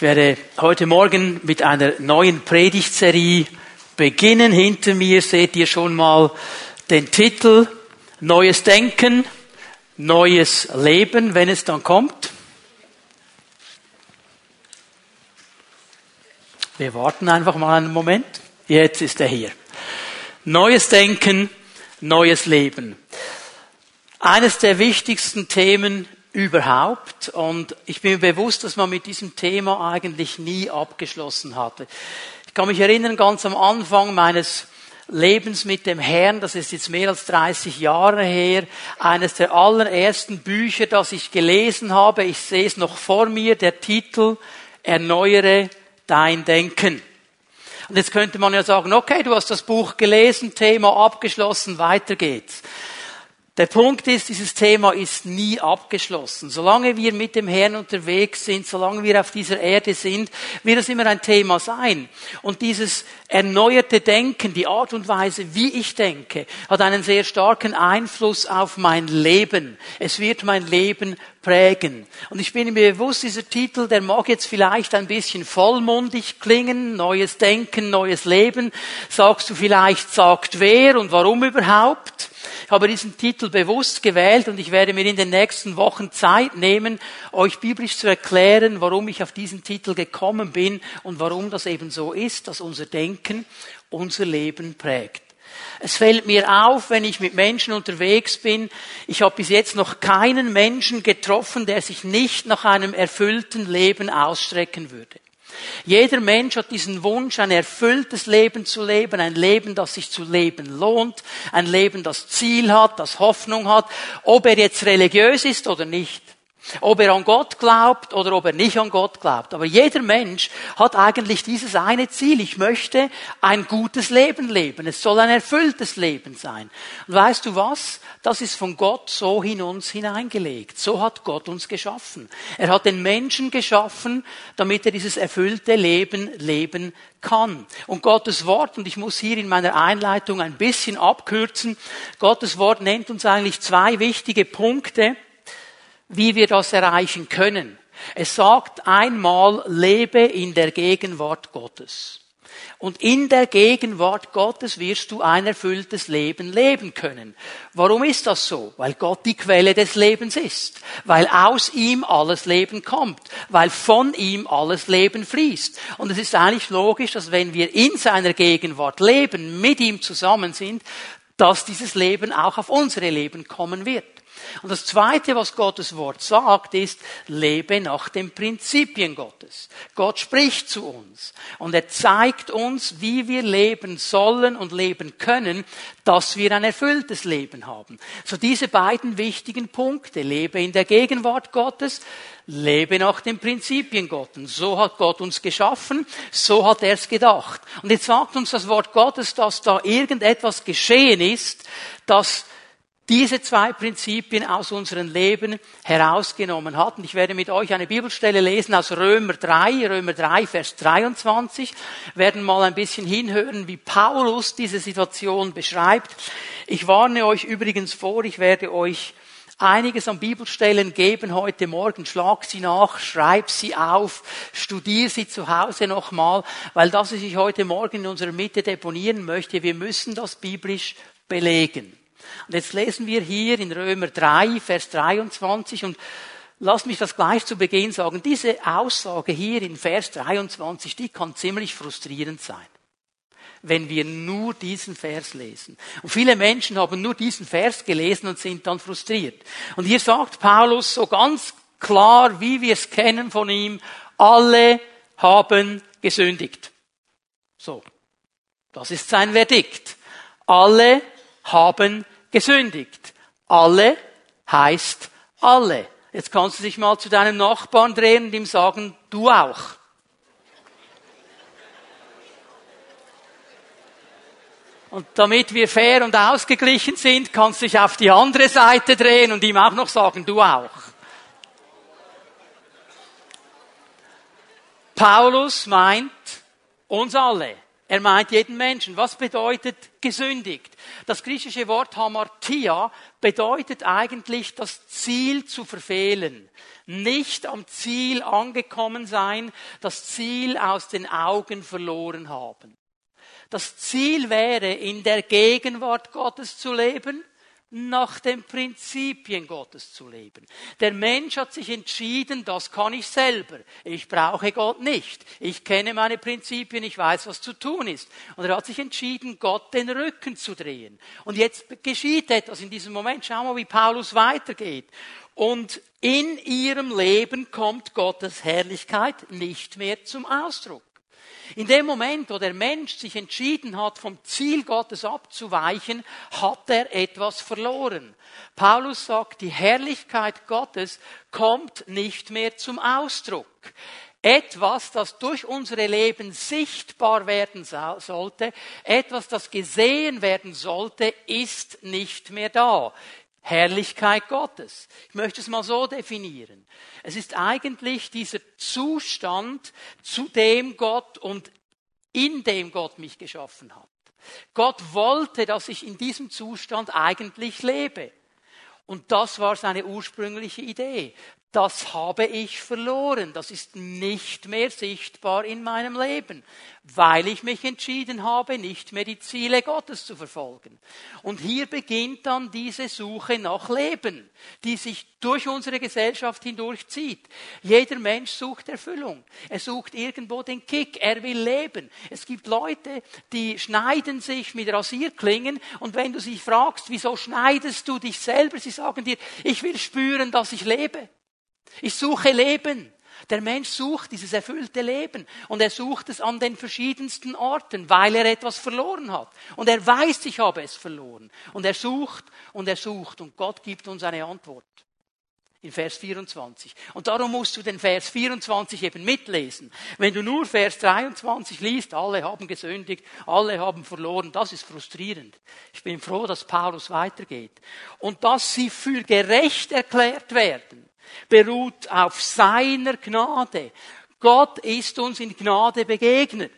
Ich werde heute Morgen mit einer neuen Predigtserie beginnen. Hinter mir seht ihr schon mal den Titel Neues Denken, Neues Leben, wenn es dann kommt. Wir warten einfach mal einen Moment. Jetzt ist er hier. Neues Denken, neues Leben. Eines der wichtigsten Themen überhaupt. Und ich bin bewusst, dass man mit diesem Thema eigentlich nie abgeschlossen hatte. Ich kann mich erinnern, ganz am Anfang meines Lebens mit dem Herrn, das ist jetzt mehr als 30 Jahre her, eines der allerersten Bücher, das ich gelesen habe, ich sehe es noch vor mir, der Titel Erneuere dein Denken. Und jetzt könnte man ja sagen, okay, du hast das Buch gelesen, Thema abgeschlossen, weiter geht's. Der Punkt ist, dieses Thema ist nie abgeschlossen. Solange wir mit dem Herrn unterwegs sind, solange wir auf dieser Erde sind, wird es immer ein Thema sein. Und dieses erneuerte Denken, die Art und Weise, wie ich denke, hat einen sehr starken Einfluss auf mein Leben. Es wird mein Leben prägen. Und ich bin mir bewusst, dieser Titel, der mag jetzt vielleicht ein bisschen vollmundig klingen, neues Denken, neues Leben. Sagst du vielleicht, sagt wer und warum überhaupt? Ich habe diesen Titel bewusst gewählt und ich werde mir in den nächsten Wochen Zeit nehmen, euch biblisch zu erklären, warum ich auf diesen Titel gekommen bin und warum das eben so ist, dass unser Denken unser Leben prägt. Es fällt mir auf, wenn ich mit Menschen unterwegs bin, ich habe bis jetzt noch keinen Menschen getroffen, der sich nicht nach einem erfüllten Leben ausstrecken würde. Jeder Mensch hat diesen Wunsch, ein erfülltes Leben zu leben, ein Leben, das sich zu leben lohnt, ein Leben, das Ziel hat, das Hoffnung hat, ob er jetzt religiös ist oder nicht. Ob er an Gott glaubt oder ob er nicht an Gott glaubt. Aber jeder Mensch hat eigentlich dieses eine Ziel. Ich möchte ein gutes Leben leben. Es soll ein erfülltes Leben sein. Und weißt du was? Das ist von Gott so in uns hineingelegt. So hat Gott uns geschaffen. Er hat den Menschen geschaffen, damit er dieses erfüllte Leben leben kann. Und Gottes Wort, und ich muss hier in meiner Einleitung ein bisschen abkürzen, Gottes Wort nennt uns eigentlich zwei wichtige Punkte, wie wir das erreichen können. Es sagt einmal, lebe in der Gegenwart Gottes. Und in der Gegenwart Gottes wirst du ein erfülltes Leben leben können. Warum ist das so? Weil Gott die Quelle des Lebens ist. Weil aus ihm alles Leben kommt. Weil von ihm alles Leben fließt. Und es ist eigentlich logisch, dass wenn wir in seiner Gegenwart leben, mit ihm zusammen sind, dass dieses Leben auch auf unsere Leben kommen wird. Und das Zweite, was Gottes Wort sagt, ist, lebe nach den Prinzipien Gottes. Gott spricht zu uns und er zeigt uns, wie wir leben sollen und leben können, dass wir ein erfülltes Leben haben. So diese beiden wichtigen Punkte, lebe in der Gegenwart Gottes, lebe nach den Prinzipien Gottes. So hat Gott uns geschaffen, so hat er es gedacht. Und jetzt sagt uns das Wort Gottes, dass da irgendetwas geschehen ist, dass diese zwei Prinzipien aus unserem Leben herausgenommen hat. Und ich werde mit euch eine Bibelstelle lesen aus Römer 3, Römer 3, Vers 23, Wir werden mal ein bisschen hinhören, wie Paulus diese Situation beschreibt. Ich warne euch übrigens vor, ich werde euch einiges an Bibelstellen geben heute Morgen. Schlag sie nach, schreib sie auf, studier sie zu Hause nochmal, weil das, was ich heute Morgen in unserer Mitte deponieren möchte, wir müssen das biblisch belegen. Und jetzt lesen wir hier in Römer 3, Vers 23 und Lass mich das gleich zu Beginn sagen. Diese Aussage hier in Vers 23, die kann ziemlich frustrierend sein, wenn wir nur diesen Vers lesen. Und viele Menschen haben nur diesen Vers gelesen und sind dann frustriert. Und hier sagt Paulus so ganz klar, wie wir es kennen von ihm, alle haben gesündigt. So. Das ist sein Verdikt. Alle haben gesündigt. Alle heißt alle. Jetzt kannst du dich mal zu deinem Nachbarn drehen und ihm sagen, du auch. Und damit wir fair und ausgeglichen sind, kannst du dich auf die andere Seite drehen und ihm auch noch sagen, du auch. Paulus meint uns alle. Er meint jeden Menschen. Was bedeutet gesündigt? Das griechische Wort hamartia bedeutet eigentlich das Ziel zu verfehlen. Nicht am Ziel angekommen sein, das Ziel aus den Augen verloren haben. Das Ziel wäre, in der Gegenwart Gottes zu leben, nach den Prinzipien Gottes zu leben. Der Mensch hat sich entschieden, das kann ich selber. Ich brauche Gott nicht. Ich kenne meine Prinzipien, ich weiß, was zu tun ist. Und er hat sich entschieden, Gott den Rücken zu drehen. Und jetzt geschieht etwas in diesem Moment. Schau mal, wie Paulus weitergeht. Und in ihrem Leben kommt Gottes Herrlichkeit nicht mehr zum Ausdruck. In dem Moment, wo der Mensch sich entschieden hat, vom Ziel Gottes abzuweichen, hat er etwas verloren. Paulus sagt, die Herrlichkeit Gottes kommt nicht mehr zum Ausdruck. Etwas, das durch unsere Leben sichtbar werden sollte, etwas, das gesehen werden sollte, ist nicht mehr da. Herrlichkeit Gottes. Ich möchte es mal so definieren. Es ist eigentlich dieser Zustand, zu dem Gott und in dem Gott mich geschaffen hat. Gott wollte, dass ich in diesem Zustand eigentlich lebe. Und das war seine ursprüngliche Idee das habe ich verloren, das ist nicht mehr sichtbar in meinem Leben, weil ich mich entschieden habe, nicht mehr die Ziele Gottes zu verfolgen. Und hier beginnt dann diese Suche nach Leben, die sich durch unsere Gesellschaft hindurchzieht. Jeder Mensch sucht Erfüllung. Er sucht irgendwo den Kick. Er will leben. Es gibt Leute, die schneiden sich mit Rasierklingen und wenn du sie fragst, wieso schneidest du dich selber, sie sagen dir, ich will spüren, dass ich lebe. Ich suche Leben. Der Mensch sucht dieses erfüllte Leben und er sucht es an den verschiedensten Orten, weil er etwas verloren hat. Und er weiß, ich habe es verloren. Und er sucht und er sucht und Gott gibt uns eine Antwort. In Vers 24. Und darum musst du den Vers 24 eben mitlesen. Wenn du nur Vers 23 liest, alle haben gesündigt, alle haben verloren, das ist frustrierend. Ich bin froh, dass Paulus weitergeht. Und dass sie für gerecht erklärt werden beruht auf seiner Gnade. Gott ist uns in Gnade begegnet.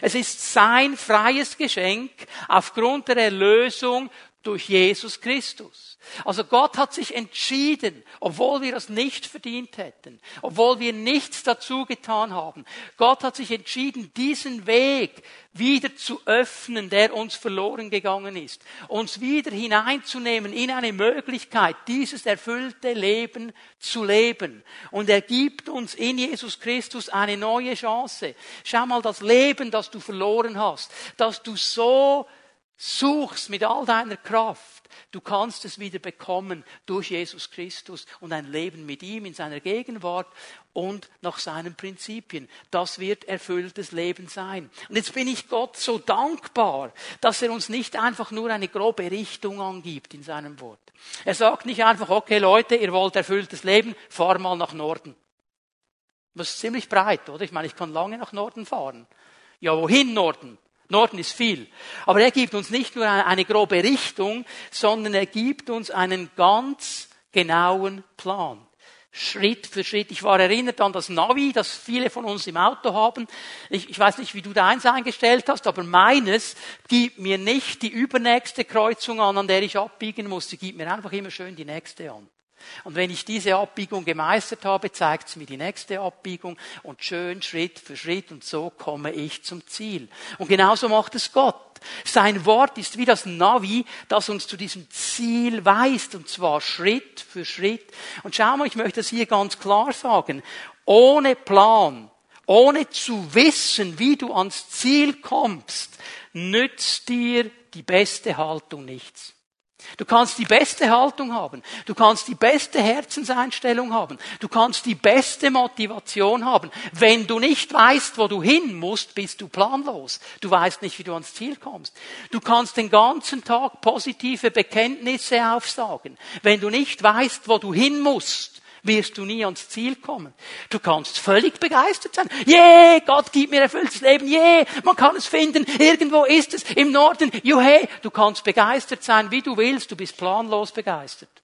Es ist sein freies Geschenk aufgrund der Erlösung durch Jesus Christus. Also Gott hat sich entschieden, obwohl wir das nicht verdient hätten, obwohl wir nichts dazu getan haben. Gott hat sich entschieden, diesen Weg wieder zu öffnen, der uns verloren gegangen ist. Uns wieder hineinzunehmen in eine Möglichkeit, dieses erfüllte Leben zu leben. Und er gibt uns in Jesus Christus eine neue Chance. Schau mal, das Leben, das du verloren hast, dass du so suchst mit all deiner Kraft, du kannst es wieder bekommen durch Jesus Christus und ein Leben mit ihm in seiner Gegenwart und nach seinen Prinzipien. Das wird erfülltes Leben sein. Und jetzt bin ich Gott so dankbar, dass er uns nicht einfach nur eine grobe Richtung angibt in seinem Wort. Er sagt nicht einfach, okay Leute, ihr wollt erfülltes Leben, fahr mal nach Norden. Das ist ziemlich breit, oder? Ich meine, ich kann lange nach Norden fahren. Ja, wohin Norden? Norden ist viel. Aber er gibt uns nicht nur eine grobe Richtung, sondern er gibt uns einen ganz genauen Plan. Schritt für Schritt. Ich war erinnert an das Navi, das viele von uns im Auto haben. Ich, ich weiß nicht, wie du deins eingestellt hast, aber meines gibt mir nicht die übernächste Kreuzung an, an der ich abbiegen muss. Sie gibt mir einfach immer schön die nächste an. Und wenn ich diese Abbiegung gemeistert habe, zeigt es mir die nächste Abbiegung und schön Schritt für Schritt und so komme ich zum Ziel. Und genauso macht es Gott. Sein Wort ist wie das Navi, das uns zu diesem Ziel weist und zwar Schritt für Schritt. Und schau mal, ich möchte es hier ganz klar sagen. Ohne Plan, ohne zu wissen, wie du ans Ziel kommst, nützt dir die beste Haltung nichts. Du kannst die beste Haltung haben. Du kannst die beste Herzenseinstellung haben. Du kannst die beste Motivation haben. Wenn du nicht weißt, wo du hin musst, bist du planlos. Du weißt nicht, wie du ans Ziel kommst. Du kannst den ganzen Tag positive Bekenntnisse aufsagen. Wenn du nicht weißt, wo du hin musst, wirst du nie ans Ziel kommen. Du kannst völlig begeistert sein. Je, Gott gibt mir erfülltes Leben. Je, man kann es finden. Irgendwo ist es im Norden. Juhe, du kannst begeistert sein, wie du willst. Du bist planlos begeistert,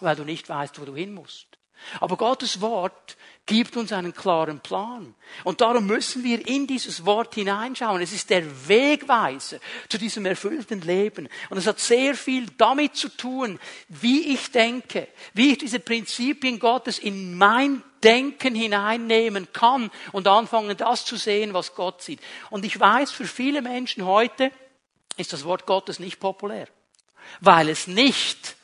weil du nicht weißt, wo du hin musst. Aber Gottes Wort gibt uns einen klaren Plan. Und darum müssen wir in dieses Wort hineinschauen. Es ist der Wegweiser zu diesem erfüllten Leben. Und es hat sehr viel damit zu tun, wie ich denke, wie ich diese Prinzipien Gottes in mein Denken hineinnehmen kann und anfangen, das zu sehen, was Gott sieht. Und ich weiß, für viele Menschen heute ist das Wort Gottes nicht populär, weil es nicht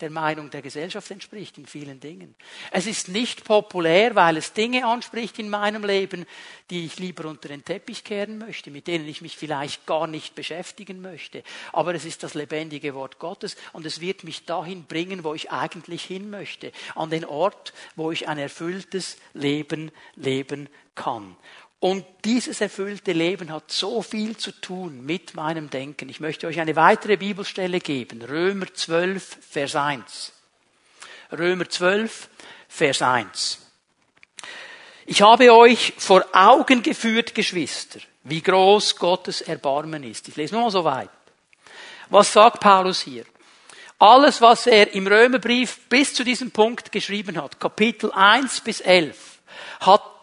der Meinung der Gesellschaft entspricht in vielen Dingen. Es ist nicht populär, weil es Dinge anspricht in meinem Leben, die ich lieber unter den Teppich kehren möchte, mit denen ich mich vielleicht gar nicht beschäftigen möchte. Aber es ist das lebendige Wort Gottes und es wird mich dahin bringen, wo ich eigentlich hin möchte, an den Ort, wo ich ein erfülltes Leben leben kann. Und dieses erfüllte Leben hat so viel zu tun mit meinem Denken. Ich möchte euch eine weitere Bibelstelle geben. Römer 12, Vers 1. Römer 12, Vers 1. Ich habe euch vor Augen geführt, Geschwister, wie groß Gottes Erbarmen ist. Ich lese nur mal so weit. Was sagt Paulus hier? Alles, was er im Römerbrief bis zu diesem Punkt geschrieben hat, Kapitel 1 bis 11, hat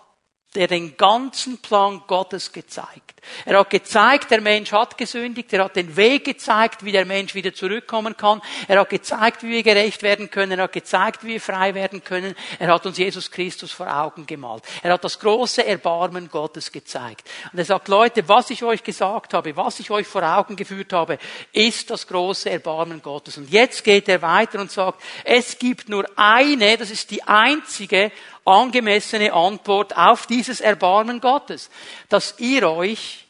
der den ganzen Plan Gottes gezeigt. Er hat gezeigt, der Mensch hat gesündigt, er hat den Weg gezeigt, wie der Mensch wieder zurückkommen kann, er hat gezeigt, wie wir gerecht werden können, er hat gezeigt, wie wir frei werden können, er hat uns Jesus Christus vor Augen gemalt. Er hat das große Erbarmen Gottes gezeigt. Und er sagt, Leute, was ich euch gesagt habe, was ich euch vor Augen geführt habe, ist das große Erbarmen Gottes. Und jetzt geht er weiter und sagt, es gibt nur eine, das ist die einzige angemessene Antwort auf dieses Erbarmen Gottes, dass ihr euch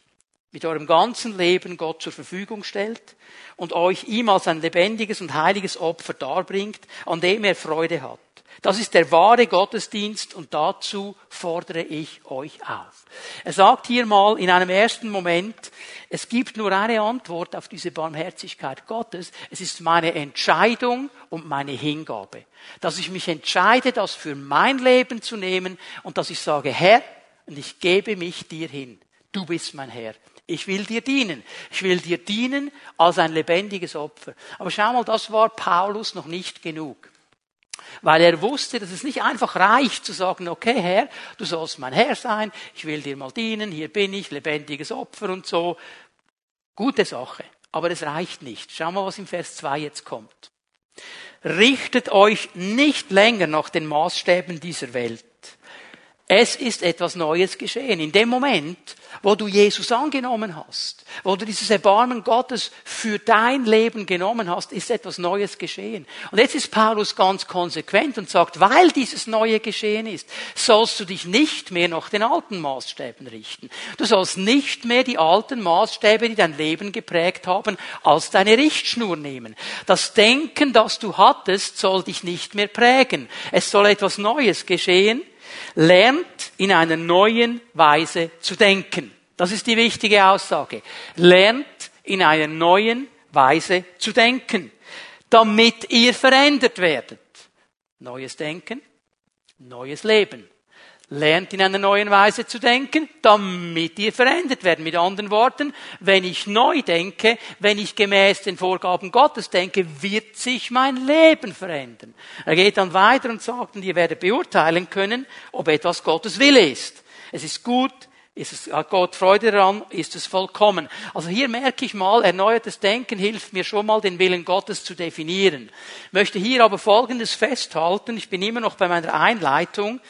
mit eurem ganzen Leben Gott zur Verfügung stellt und euch ihm als ein lebendiges und heiliges Opfer darbringt, an dem er Freude hat. Das ist der wahre Gottesdienst und dazu fordere ich euch auf. Er sagt hier mal in einem ersten Moment, es gibt nur eine Antwort auf diese Barmherzigkeit Gottes. Es ist meine Entscheidung und meine Hingabe. Dass ich mich entscheide, das für mein Leben zu nehmen und dass ich sage, Herr, und ich gebe mich dir hin. Du bist mein Herr. Ich will dir dienen. Ich will dir dienen als ein lebendiges Opfer. Aber schau mal, das war Paulus noch nicht genug. Weil er wusste, dass es nicht einfach reicht zu sagen, okay Herr, du sollst mein Herr sein, ich will dir mal dienen, hier bin ich, lebendiges Opfer und so. Gute Sache. Aber es reicht nicht. Schau mal, was im Vers 2 jetzt kommt. Richtet euch nicht länger nach den Maßstäben dieser Welt es ist etwas Neues geschehen. In dem Moment, wo du Jesus angenommen hast, wo du dieses Erbarmen Gottes für dein Leben genommen hast, ist etwas Neues geschehen. Und jetzt ist Paulus ganz konsequent und sagt, weil dieses Neue geschehen ist, sollst du dich nicht mehr nach den alten Maßstäben richten. Du sollst nicht mehr die alten Maßstäbe, die dein Leben geprägt haben, als deine Richtschnur nehmen. Das Denken, das du hattest, soll dich nicht mehr prägen. Es soll etwas Neues geschehen lernt in einer neuen Weise zu denken. Das ist die wichtige Aussage. Lernt in einer neuen Weise zu denken, damit ihr verändert werdet. Neues Denken, neues Leben lernt in einer neuen Weise zu denken, damit ihr verändert werden. Mit anderen Worten, wenn ich neu denke, wenn ich gemäß den Vorgaben Gottes denke, wird sich mein Leben verändern. Er geht dann weiter und sagt, und ihr werdet beurteilen können, ob etwas Gottes Wille ist. Es ist gut, ist es, hat Gott Freude daran, ist es vollkommen. Also hier merke ich mal, erneuertes Denken hilft mir schon mal, den Willen Gottes zu definieren. Ich möchte hier aber Folgendes festhalten. Ich bin immer noch bei meiner Einleitung.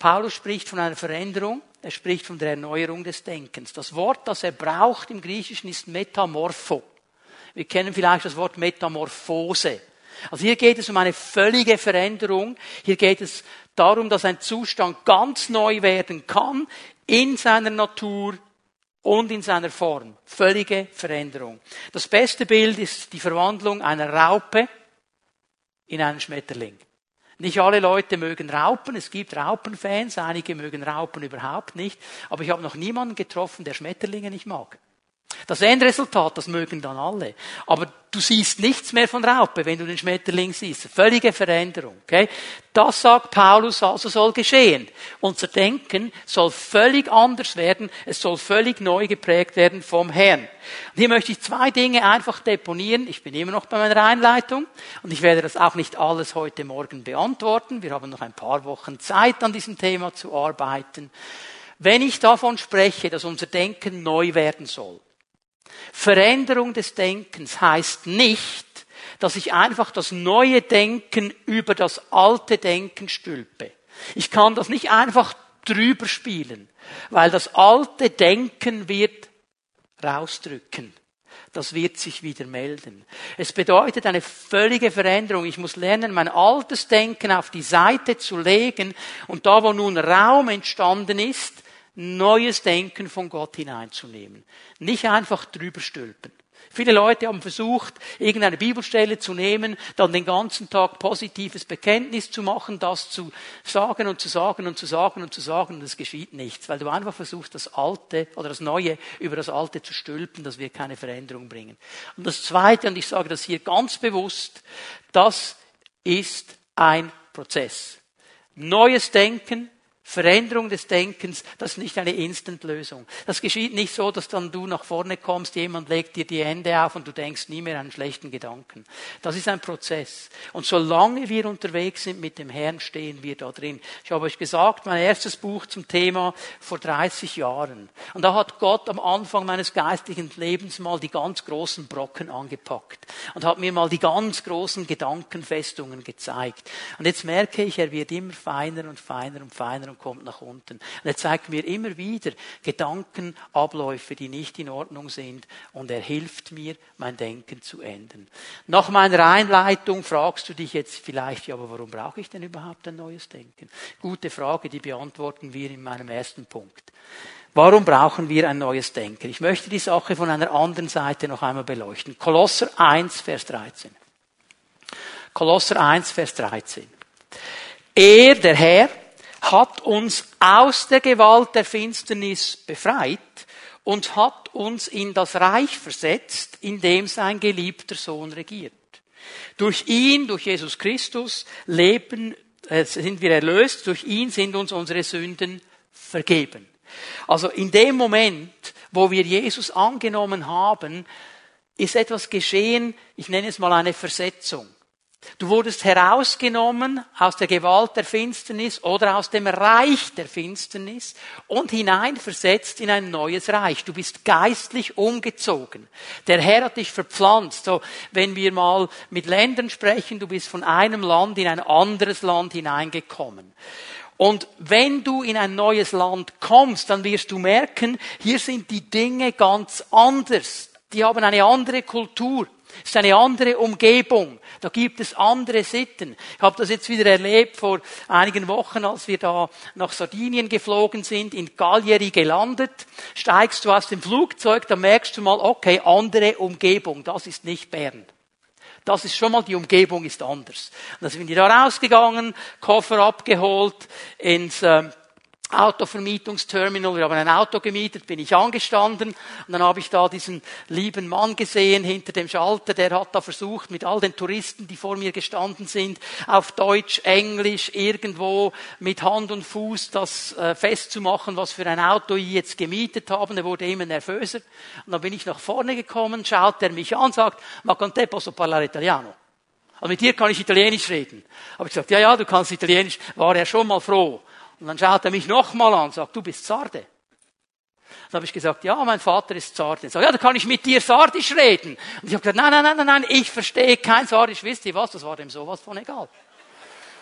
Paulus spricht von einer Veränderung, er spricht von der Erneuerung des Denkens. Das Wort, das er braucht im Griechischen, ist Metamorpho. Wir kennen vielleicht das Wort Metamorphose. Also hier geht es um eine völlige Veränderung. Hier geht es darum, dass ein Zustand ganz neu werden kann in seiner Natur und in seiner Form. Völlige Veränderung. Das beste Bild ist die Verwandlung einer Raupe in einen Schmetterling. Nicht alle Leute mögen Raupen. Es gibt Raupenfans. Einige mögen Raupen überhaupt nicht. Aber ich habe noch niemanden getroffen, der Schmetterlinge nicht mag. Das Endresultat, das mögen dann alle. Aber du siehst nichts mehr von Raupe, wenn du den Schmetterling siehst. Völlige Veränderung. Okay? Das sagt Paulus also soll geschehen. Unser Denken soll völlig anders werden. Es soll völlig neu geprägt werden vom Herrn. Und hier möchte ich zwei Dinge einfach deponieren. Ich bin immer noch bei meiner Einleitung und ich werde das auch nicht alles heute Morgen beantworten. Wir haben noch ein paar Wochen Zeit, an diesem Thema zu arbeiten. Wenn ich davon spreche, dass unser Denken neu werden soll, Veränderung des Denkens heißt nicht, dass ich einfach das neue Denken über das alte Denken stülpe. Ich kann das nicht einfach drüber spielen, weil das alte Denken wird rausdrücken. Das wird sich wieder melden. Es bedeutet eine völlige Veränderung. Ich muss lernen, mein altes Denken auf die Seite zu legen und da, wo nun Raum entstanden ist, neues Denken von Gott hineinzunehmen. Nicht einfach drüber stülpen. Viele Leute haben versucht, irgendeine Bibelstelle zu nehmen, dann den ganzen Tag positives Bekenntnis zu machen, das zu sagen und zu sagen und zu sagen und zu sagen und es geschieht nichts, weil du einfach versuchst, das Alte oder das Neue über das Alte zu stülpen, das wird keine Veränderung bringen. Und das Zweite, und ich sage das hier ganz bewusst, das ist ein Prozess. Neues Denken, Veränderung des Denkens, das ist nicht eine Instant-Lösung. Das geschieht nicht so, dass dann du nach vorne kommst, jemand legt dir die Hände auf und du denkst nie mehr an schlechten Gedanken. Das ist ein Prozess. Und solange wir unterwegs sind mit dem Herrn, stehen wir da drin. Ich habe euch gesagt, mein erstes Buch zum Thema vor 30 Jahren. Und da hat Gott am Anfang meines geistlichen Lebens mal die ganz großen Brocken angepackt und hat mir mal die ganz großen Gedankenfestungen gezeigt. Und jetzt merke ich, er wird immer feiner und feiner und feiner und kommt nach unten. Und er zeigt mir immer wieder Gedankenabläufe, die nicht in Ordnung sind und er hilft mir, mein Denken zu ändern. Nach meiner Einleitung fragst du dich jetzt vielleicht, ja, aber warum brauche ich denn überhaupt ein neues Denken? Gute Frage, die beantworten wir in meinem ersten Punkt. Warum brauchen wir ein neues Denken? Ich möchte die Sache von einer anderen Seite noch einmal beleuchten. Kolosser 1, Vers 13. Kolosser 1, Vers 13. Er, der Herr, hat uns aus der Gewalt der Finsternis befreit und hat uns in das Reich versetzt, in dem sein geliebter Sohn regiert. Durch ihn, durch Jesus Christus, leben, äh, sind wir erlöst, durch ihn sind uns unsere Sünden vergeben. Also in dem Moment, wo wir Jesus angenommen haben, ist etwas geschehen, ich nenne es mal eine Versetzung. Du wurdest herausgenommen aus der Gewalt der Finsternis oder aus dem Reich der Finsternis und hineinversetzt in ein neues Reich. Du bist geistlich umgezogen. Der Herr hat dich verpflanzt. So, wenn wir mal mit Ländern sprechen, du bist von einem Land in ein anderes Land hineingekommen. Und wenn du in ein neues Land kommst, dann wirst du merken, hier sind die Dinge ganz anders. Die haben eine andere Kultur. Es ist eine andere Umgebung. Da gibt es andere Sitten. Ich habe das jetzt wieder erlebt vor einigen Wochen, als wir da nach Sardinien geflogen sind, in Gallieri gelandet. Steigst du aus dem Flugzeug, dann merkst du mal, okay, andere Umgebung. Das ist nicht Bern. Das ist schon mal, die Umgebung ist anders. Und dann sind wir da rausgegangen, Koffer abgeholt, ins äh, Autovermietungsterminal, wir haben ein Auto gemietet, bin ich angestanden und dann habe ich da diesen lieben Mann gesehen hinter dem Schalter, der hat da versucht, mit all den Touristen, die vor mir gestanden sind, auf Deutsch, Englisch, irgendwo mit Hand und Fuß das äh, festzumachen, was für ein Auto ich jetzt gemietet habe. Er wurde immer nervöser. Und dann bin ich nach vorne gekommen, schaut er mich an, sagt, ma con te posso parlare italiano? Also mit dir kann ich Italienisch reden. Habe ich gesagt, ja, ja, du kannst Italienisch. War er schon mal froh. Und dann schaut er mich nochmal an und sagt, du bist Sarde. Dann habe ich gesagt, ja, mein Vater ist Sarde. Er sagt, ja, da kann ich mit dir Sardisch reden. Und ich habe gesagt, nein, nein, nein, nein, nein, ich verstehe kein Sardisch. Wisst ihr was? Das war dem sowas von egal.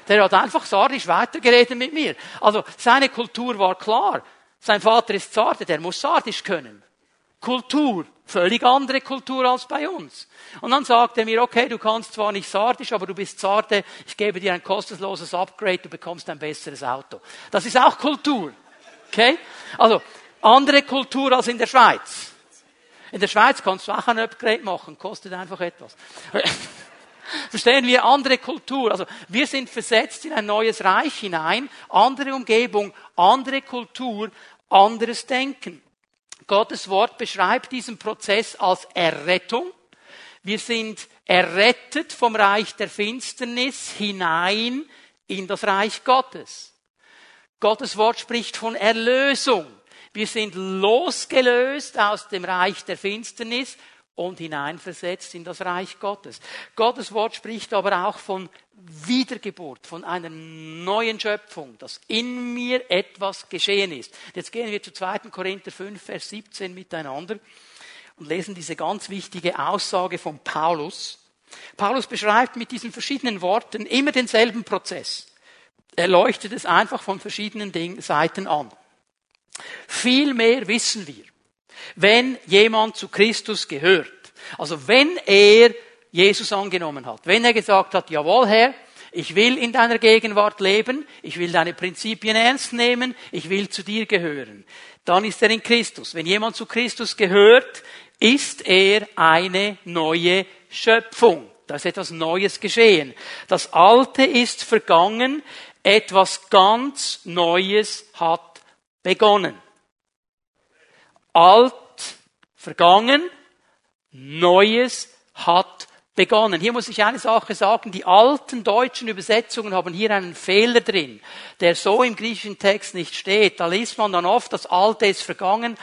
Der hat einfach Sardisch weitergeredet mit mir. Also seine Kultur war klar. Sein Vater ist Sarde, der muss Sardisch können. Kultur, völlig andere Kultur als bei uns. Und dann sagt er mir, okay, du kannst zwar nicht Sardisch, aber du bist Sarde, ich gebe dir ein kostenloses Upgrade, du bekommst ein besseres Auto. Das ist auch Kultur. Okay? Also, andere Kultur als in der Schweiz. In der Schweiz kannst du auch ein Upgrade machen, kostet einfach etwas. Verstehen wir andere Kultur? Also wir sind versetzt in ein neues Reich hinein, andere Umgebung, andere Kultur, anderes Denken. Gottes Wort beschreibt diesen Prozess als Errettung. Wir sind errettet vom Reich der Finsternis hinein in das Reich Gottes. Gottes Wort spricht von Erlösung. Wir sind losgelöst aus dem Reich der Finsternis und hineinversetzt in das Reich Gottes. Gottes Wort spricht aber auch von Wiedergeburt, von einer neuen Schöpfung, dass in mir etwas geschehen ist. Jetzt gehen wir zu 2. Korinther 5, Vers 17 miteinander und lesen diese ganz wichtige Aussage von Paulus. Paulus beschreibt mit diesen verschiedenen Worten immer denselben Prozess. Er leuchtet es einfach von verschiedenen Seiten an. Vielmehr wissen wir, wenn jemand zu Christus gehört, also wenn er Jesus angenommen hat, wenn er gesagt hat, jawohl Herr, ich will in deiner Gegenwart leben, ich will deine Prinzipien ernst nehmen, ich will zu dir gehören, dann ist er in Christus. Wenn jemand zu Christus gehört, ist er eine neue Schöpfung. Da ist etwas Neues geschehen. Das Alte ist vergangen, etwas ganz Neues hat begonnen. Alt, vergangen, Neues hat begonnen. Hier muss ich eine Sache sagen. Die alten deutschen Übersetzungen haben hier einen Fehler drin, der so im griechischen Text nicht steht. Da liest man dann oft, das Alte ist vergangen,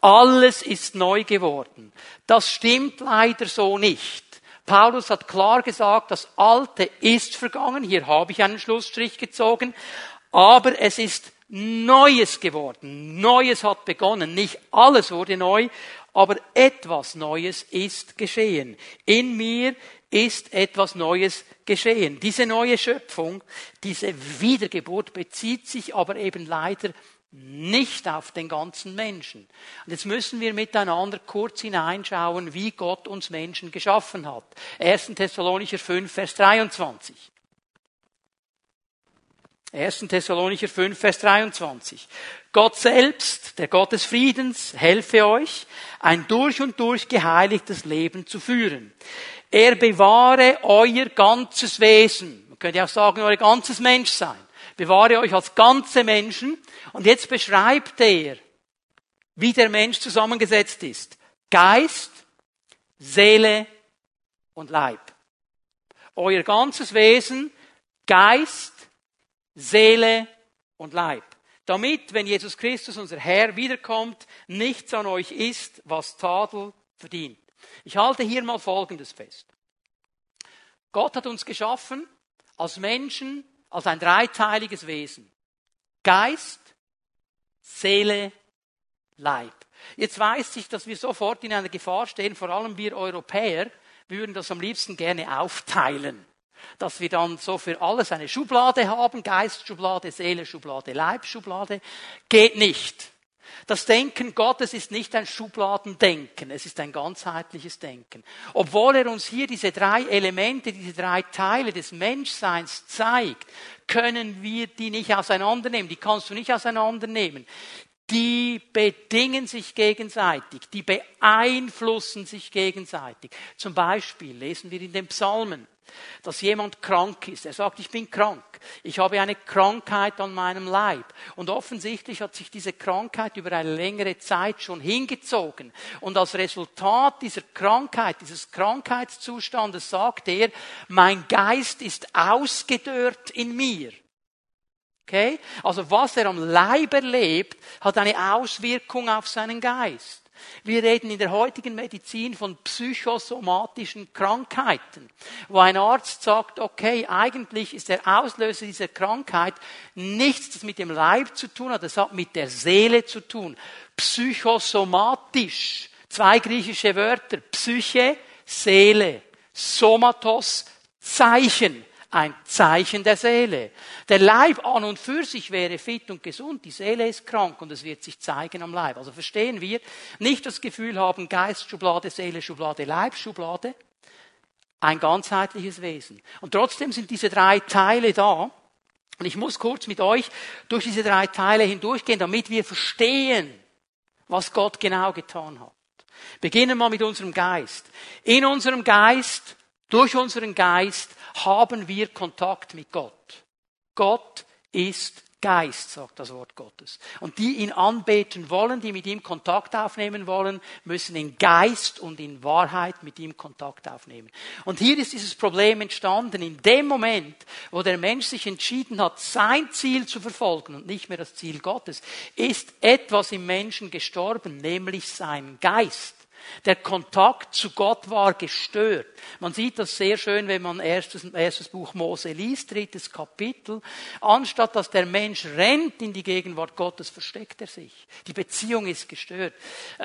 alles ist neu geworden. Das stimmt leider so nicht. Paulus hat klar gesagt, das Alte ist vergangen. Hier habe ich einen Schlussstrich gezogen. Aber es ist Neues geworden. Neues hat begonnen. Nicht alles wurde neu, aber etwas Neues ist geschehen. In mir ist etwas Neues geschehen. Diese neue Schöpfung, diese Wiedergeburt bezieht sich aber eben leider nicht auf den ganzen Menschen. Und jetzt müssen wir miteinander kurz hineinschauen, wie Gott uns Menschen geschaffen hat. 1. Thessalonicher 5, Vers 23. 1. Thessalonicher 5, Vers 23. Gott selbst, der Gott des Friedens, helfe euch, ein durch und durch geheiligtes Leben zu führen. Er bewahre euer ganzes Wesen. Man könnte auch sagen, euer ganzes Menschsein. Bewahre euch als ganze Menschen. Und jetzt beschreibt er, wie der Mensch zusammengesetzt ist. Geist, Seele und Leib. Euer ganzes Wesen, Geist, Seele und Leib. Damit, wenn Jesus Christus, unser Herr, wiederkommt, nichts an euch ist, was Tadel verdient. Ich halte hier mal Folgendes fest. Gott hat uns geschaffen als Menschen, als ein dreiteiliges Wesen. Geist, Seele, Leib. Jetzt weiß ich, dass wir sofort in einer Gefahr stehen, vor allem wir Europäer, wir würden das am liebsten gerne aufteilen dass wir dann so für alles eine Schublade haben, Geistschublade, Seele, Schublade, Leibschublade, geht nicht. Das Denken Gottes ist nicht ein Schubladendenken, es ist ein ganzheitliches Denken. Obwohl er uns hier diese drei Elemente, diese drei Teile des Menschseins zeigt, können wir die nicht auseinandernehmen, die kannst du nicht auseinandernehmen. Die bedingen sich gegenseitig, die beeinflussen sich gegenseitig. Zum Beispiel lesen wir in den Psalmen, dass jemand krank ist. Er sagt, ich bin krank. Ich habe eine Krankheit an meinem Leib. Und offensichtlich hat sich diese Krankheit über eine längere Zeit schon hingezogen. Und als Resultat dieser Krankheit, dieses Krankheitszustandes sagt er, mein Geist ist ausgedörrt in mir. Okay? Also was er am Leib erlebt, hat eine Auswirkung auf seinen Geist. Wir reden in der heutigen Medizin von psychosomatischen Krankheiten, wo ein Arzt sagt, okay, eigentlich ist der Auslöser dieser Krankheit nichts, das mit dem Leib zu tun hat, das hat mit der Seele zu tun. Psychosomatisch. Zwei griechische Wörter. Psyche, Seele. Somatos, Zeichen ein Zeichen der Seele. Der Leib an und für sich wäre fit und gesund, die Seele ist krank und es wird sich zeigen am Leib. Also verstehen wir, nicht das Gefühl haben, Geistschublade, Seele, Schublade, Leibschublade, ein ganzheitliches Wesen. Und trotzdem sind diese drei Teile da. Und ich muss kurz mit euch durch diese drei Teile hindurchgehen, damit wir verstehen, was Gott genau getan hat. Beginnen wir mit unserem Geist. In unserem Geist, durch unseren Geist haben wir Kontakt mit Gott. Gott ist Geist, sagt das Wort Gottes. Und die ihn anbeten wollen, die mit ihm Kontakt aufnehmen wollen, müssen in Geist und in Wahrheit mit ihm Kontakt aufnehmen. Und hier ist dieses Problem entstanden. In dem Moment, wo der Mensch sich entschieden hat, sein Ziel zu verfolgen und nicht mehr das Ziel Gottes, ist etwas im Menschen gestorben, nämlich sein Geist. Der Kontakt zu Gott war gestört. Man sieht das sehr schön, wenn man erstes, erstes Buch Mose liest, drittes Kapitel. Anstatt dass der Mensch rennt in die Gegenwart Gottes, versteckt er sich. Die Beziehung ist gestört.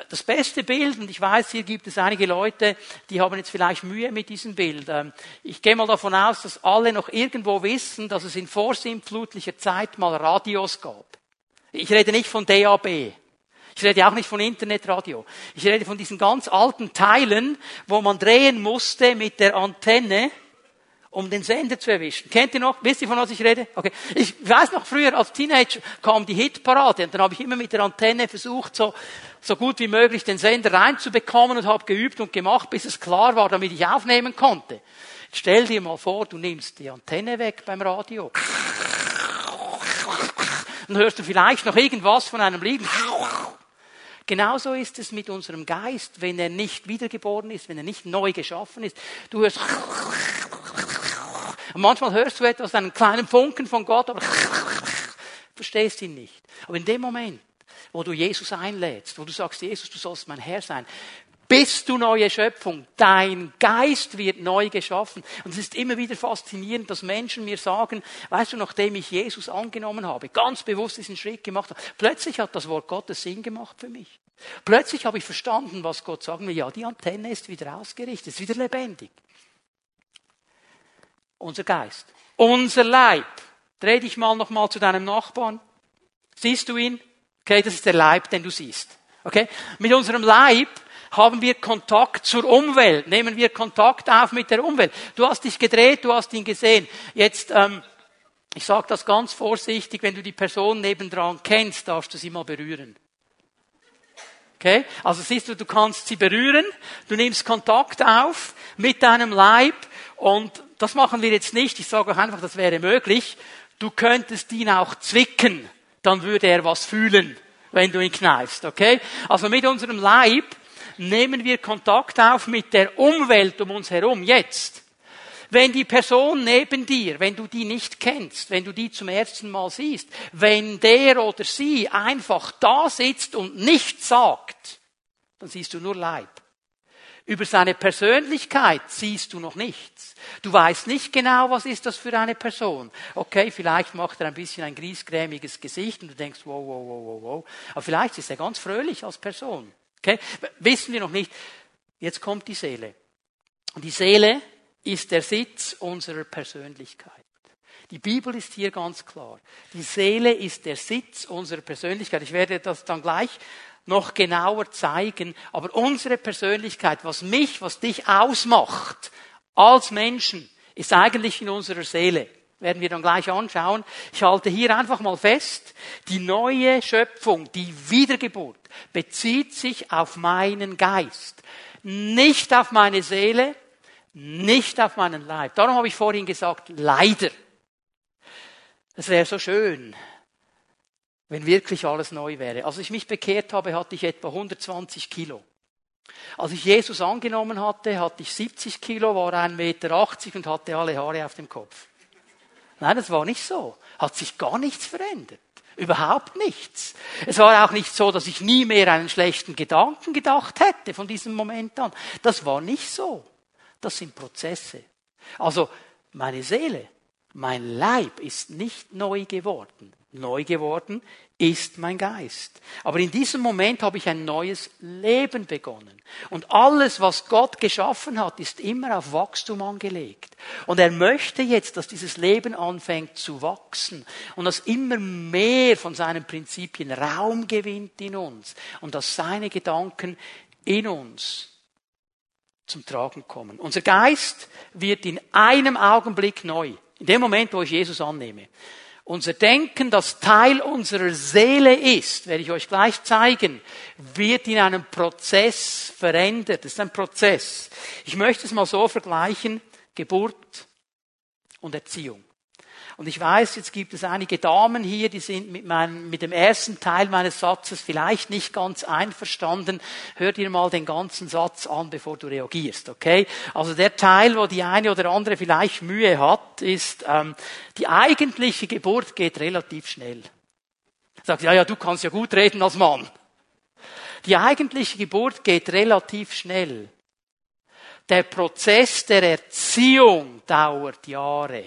Das beste Bild, und ich weiß, hier gibt es einige Leute, die haben jetzt vielleicht Mühe mit diesem Bild. Ich gehe mal davon aus, dass alle noch irgendwo wissen, dass es in vorsinnflutlicher Zeit mal Radios gab. Ich rede nicht von DAB. Ich rede auch nicht von Internetradio. Ich rede von diesen ganz alten Teilen, wo man drehen musste mit der Antenne, um den Sender zu erwischen. Kennt ihr noch? Wisst ihr, von was ich rede? Okay. Ich weiß noch, früher als Teenager kam die Hitparade und dann habe ich immer mit der Antenne versucht, so, so gut wie möglich den Sender reinzubekommen und habe geübt und gemacht, bis es klar war, damit ich aufnehmen konnte. Stell dir mal vor, du nimmst die Antenne weg beim Radio. Dann hörst du vielleicht noch irgendwas von einem Lied. Genauso ist es mit unserem Geist, wenn er nicht wiedergeboren ist, wenn er nicht neu geschaffen ist. Du hörst und manchmal hörst du etwas, einen kleinen Funken von Gott, aber verstehst ihn nicht. Aber in dem Moment, wo du Jesus einlädst, wo du sagst, Jesus, du sollst mein Herr sein, bist du neue Schöpfung. Dein Geist wird neu geschaffen. Und es ist immer wieder faszinierend, dass Menschen mir sagen, weißt du, nachdem ich Jesus angenommen habe, ganz bewusst diesen Schritt gemacht habe, plötzlich hat das Wort Gottes Sinn gemacht für mich. Plötzlich habe ich verstanden, was Gott sagen will. Ja, die Antenne ist wieder ausgerichtet, ist wieder lebendig. Unser Geist. Unser Leib. Dreh dich mal nochmal zu deinem Nachbarn. Siehst du ihn? Okay, das ist der Leib, den du siehst. Okay? Mit unserem Leib haben wir Kontakt zur Umwelt, nehmen wir Kontakt auf mit der Umwelt. Du hast dich gedreht, du hast ihn gesehen. Jetzt, ähm, ich sage das ganz vorsichtig, wenn du die Person nebendran kennst, darfst du sie mal berühren. Okay? Also siehst du, du kannst sie berühren, du nimmst Kontakt auf mit deinem Leib und das machen wir jetzt nicht. Ich sage auch einfach, das wäre möglich. Du könntest ihn auch zwicken, dann würde er was fühlen, wenn du ihn kneifst, okay? Also mit unserem Leib nehmen wir Kontakt auf mit der Umwelt um uns herum jetzt. Wenn die Person neben dir, wenn du die nicht kennst, wenn du die zum ersten Mal siehst, wenn der oder sie einfach da sitzt und nichts sagt, dann siehst du nur Leib. Über seine Persönlichkeit siehst du noch nichts. Du weißt nicht genau, was ist das für eine Person. Okay, vielleicht macht er ein bisschen ein griesgrämiges Gesicht und du denkst, wow, wow, wow, wow, wow. Aber vielleicht ist er ganz fröhlich als Person. Okay? Wissen wir noch nicht. Jetzt kommt die Seele. Die Seele ist der Sitz unserer Persönlichkeit. Die Bibel ist hier ganz klar. Die Seele ist der Sitz unserer Persönlichkeit. Ich werde das dann gleich noch genauer zeigen. Aber unsere Persönlichkeit, was mich, was dich ausmacht als Menschen, ist eigentlich in unserer Seele werden wir dann gleich anschauen. Ich halte hier einfach mal fest, die neue Schöpfung, die Wiedergeburt, bezieht sich auf meinen Geist, nicht auf meine Seele, nicht auf meinen Leib. Darum habe ich vorhin gesagt, leider. Es wäre so schön, wenn wirklich alles neu wäre. Als ich mich bekehrt habe, hatte ich etwa 120 Kilo. Als ich Jesus angenommen hatte, hatte ich 70 Kilo, war 1,80 Meter und hatte alle Haare auf dem Kopf. Nein, das war nicht so. Hat sich gar nichts verändert. Überhaupt nichts. Es war auch nicht so, dass ich nie mehr einen schlechten Gedanken gedacht hätte von diesem Moment an. Das war nicht so. Das sind Prozesse. Also meine Seele, mein Leib ist nicht neu geworden. Neu geworden ist mein Geist. Aber in diesem Moment habe ich ein neues Leben begonnen. Und alles, was Gott geschaffen hat, ist immer auf Wachstum angelegt. Und er möchte jetzt, dass dieses Leben anfängt zu wachsen und dass immer mehr von seinen Prinzipien Raum gewinnt in uns und dass seine Gedanken in uns zum Tragen kommen. Unser Geist wird in einem Augenblick neu. In dem Moment, wo ich Jesus annehme. Unser Denken, das Teil unserer Seele ist, werde ich euch gleich zeigen, wird in einem Prozess verändert. Das ist ein Prozess. Ich möchte es mal so vergleichen, Geburt und Erziehung. Und ich weiß, jetzt gibt es einige Damen hier, die sind mit, meinem, mit dem ersten Teil meines Satzes vielleicht nicht ganz einverstanden. Hör dir mal den ganzen Satz an, bevor du reagierst, okay? Also der Teil, wo die eine oder andere vielleicht Mühe hat, ist, ähm, die eigentliche Geburt geht relativ schnell. Sagt, ja, ja, du kannst ja gut reden als Mann. Die eigentliche Geburt geht relativ schnell. Der Prozess der Erziehung dauert Jahre.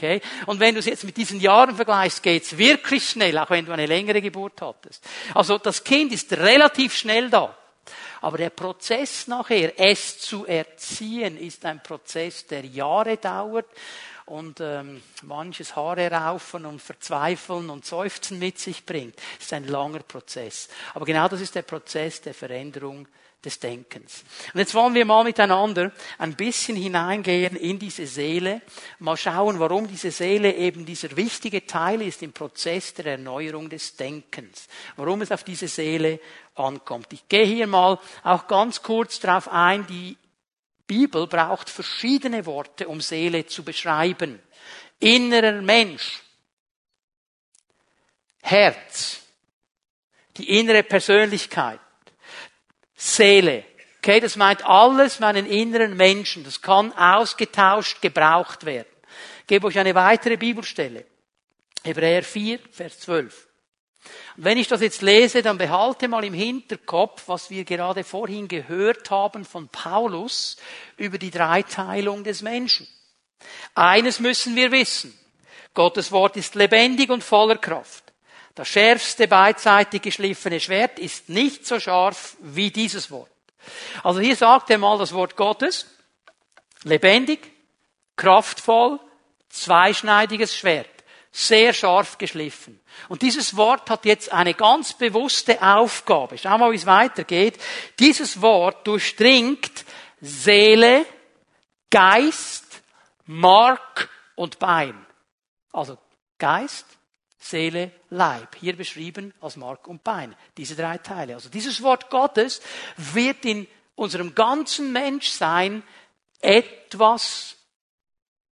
Okay? Und wenn du es jetzt mit diesen Jahren vergleichst, geht's wirklich schnell, auch wenn du eine längere Geburt hattest. Also das Kind ist relativ schnell da. Aber der Prozess nachher, es zu erziehen, ist ein Prozess, der Jahre dauert und ähm, manches Haare raufen und verzweifeln und seufzen mit sich bringt. Das ist ein langer Prozess. Aber genau das ist der Prozess der Veränderung des Denkens. Und jetzt wollen wir mal miteinander ein bisschen hineingehen in diese Seele, mal schauen, warum diese Seele eben dieser wichtige Teil ist im Prozess der Erneuerung des Denkens, warum es auf diese Seele ankommt. Ich gehe hier mal auch ganz kurz darauf ein, die Bibel braucht verschiedene Worte, um Seele zu beschreiben. Innerer Mensch, Herz, die innere Persönlichkeit, Seele. Okay, das meint alles meinen inneren Menschen. Das kann ausgetauscht gebraucht werden. Ich gebe euch eine weitere Bibelstelle. Hebräer 4, Vers 12. Und wenn ich das jetzt lese, dann behalte mal im Hinterkopf, was wir gerade vorhin gehört haben von Paulus über die Dreiteilung des Menschen. Eines müssen wir wissen. Gottes Wort ist lebendig und voller Kraft. Das schärfste beidseitig geschliffene Schwert ist nicht so scharf wie dieses Wort. Also hier sagt er mal das Wort Gottes, lebendig, kraftvoll, zweischneidiges Schwert, sehr scharf geschliffen. Und dieses Wort hat jetzt eine ganz bewusste Aufgabe. Schau mal, wie es weitergeht. Dieses Wort durchdringt Seele, Geist, Mark und Bein. Also Geist, Seele, Leib. Hier beschrieben als Mark und Bein. Diese drei Teile. Also dieses Wort Gottes wird in unserem ganzen Menschsein etwas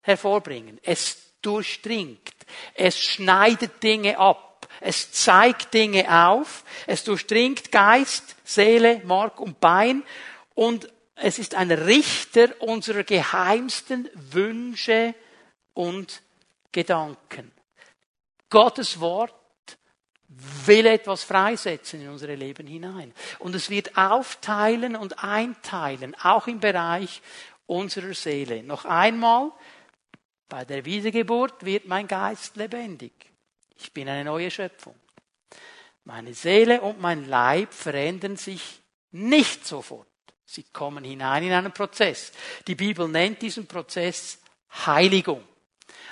hervorbringen. Es durchdringt. Es schneidet Dinge ab. Es zeigt Dinge auf. Es durchdringt Geist, Seele, Mark und Bein. Und es ist ein Richter unserer geheimsten Wünsche und Gedanken. Gottes Wort will etwas freisetzen in unsere Leben hinein. Und es wird aufteilen und einteilen, auch im Bereich unserer Seele. Noch einmal, bei der Wiedergeburt wird mein Geist lebendig. Ich bin eine neue Schöpfung. Meine Seele und mein Leib verändern sich nicht sofort. Sie kommen hinein in einen Prozess. Die Bibel nennt diesen Prozess Heiligung.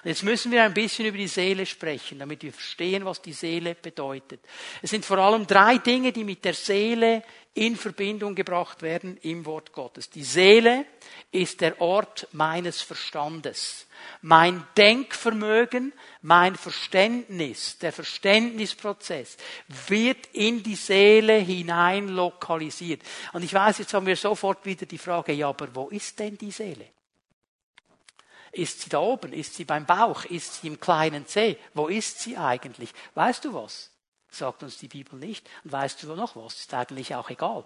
Jetzt müssen wir ein bisschen über die Seele sprechen, damit wir verstehen, was die Seele bedeutet. Es sind vor allem drei Dinge, die mit der Seele in Verbindung gebracht werden im Wort Gottes. Die Seele ist der Ort meines Verstandes. Mein Denkvermögen, mein Verständnis, der Verständnisprozess wird in die Seele hinein lokalisiert. Und ich weiß, jetzt haben wir sofort wieder die Frage, ja, aber wo ist denn die Seele? Ist sie da oben? Ist sie beim Bauch? Ist sie im kleinen Zeh? Wo ist sie eigentlich? Weißt du was? Sagt uns die Bibel nicht. Und weißt du noch was? Ist eigentlich auch egal.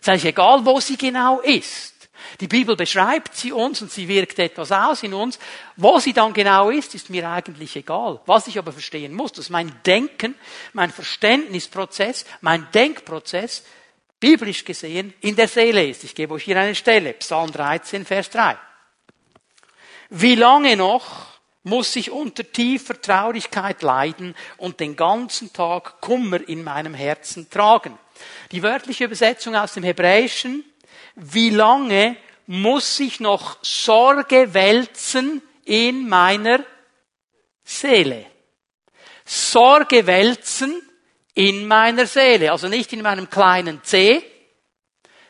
Ist eigentlich egal, wo sie genau ist. Die Bibel beschreibt sie uns und sie wirkt etwas aus in uns. Wo sie dann genau ist, ist mir eigentlich egal. Was ich aber verstehen muss, dass mein Denken, mein Verständnisprozess, mein Denkprozess biblisch gesehen in der Seele ist. Ich gebe euch hier eine Stelle. Psalm 13, Vers 3. Wie lange noch muss ich unter tiefer Traurigkeit leiden und den ganzen Tag Kummer in meinem Herzen tragen? Die wörtliche Übersetzung aus dem Hebräischen, wie lange muss ich noch Sorge wälzen in meiner Seele? Sorge wälzen in meiner Seele, also nicht in meinem kleinen C,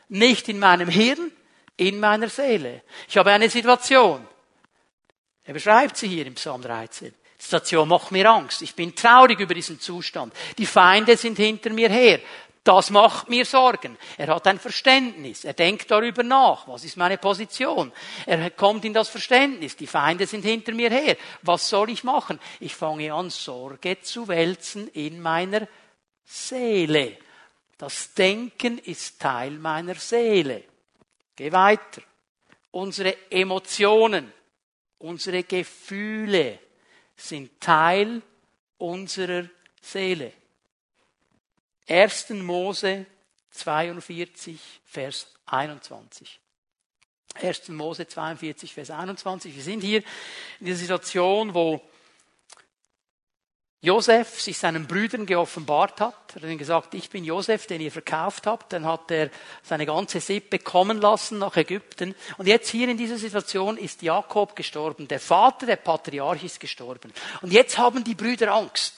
nicht in meinem Hirn, in meiner Seele. Ich habe eine Situation. Er beschreibt sie hier im Psalm 13. Die Situation macht mir Angst. Ich bin traurig über diesen Zustand. Die Feinde sind hinter mir her. Das macht mir Sorgen. Er hat ein Verständnis. Er denkt darüber nach. Was ist meine Position? Er kommt in das Verständnis. Die Feinde sind hinter mir her. Was soll ich machen? Ich fange an, Sorge zu wälzen in meiner Seele. Das Denken ist Teil meiner Seele. Geh weiter. Unsere Emotionen, unsere Gefühle sind Teil unserer Seele. 1. Mose 42, Vers 21. 1. Mose 42, Vers 21. Wir sind hier in dieser Situation, wo Josef sich seinen Brüdern geoffenbart hat. Er hat ihnen gesagt, ich bin Josef, den ihr verkauft habt. Dann hat er seine ganze Sippe kommen lassen nach Ägypten. Und jetzt hier in dieser Situation ist Jakob gestorben. Der Vater, der Patriarch ist gestorben. Und jetzt haben die Brüder Angst.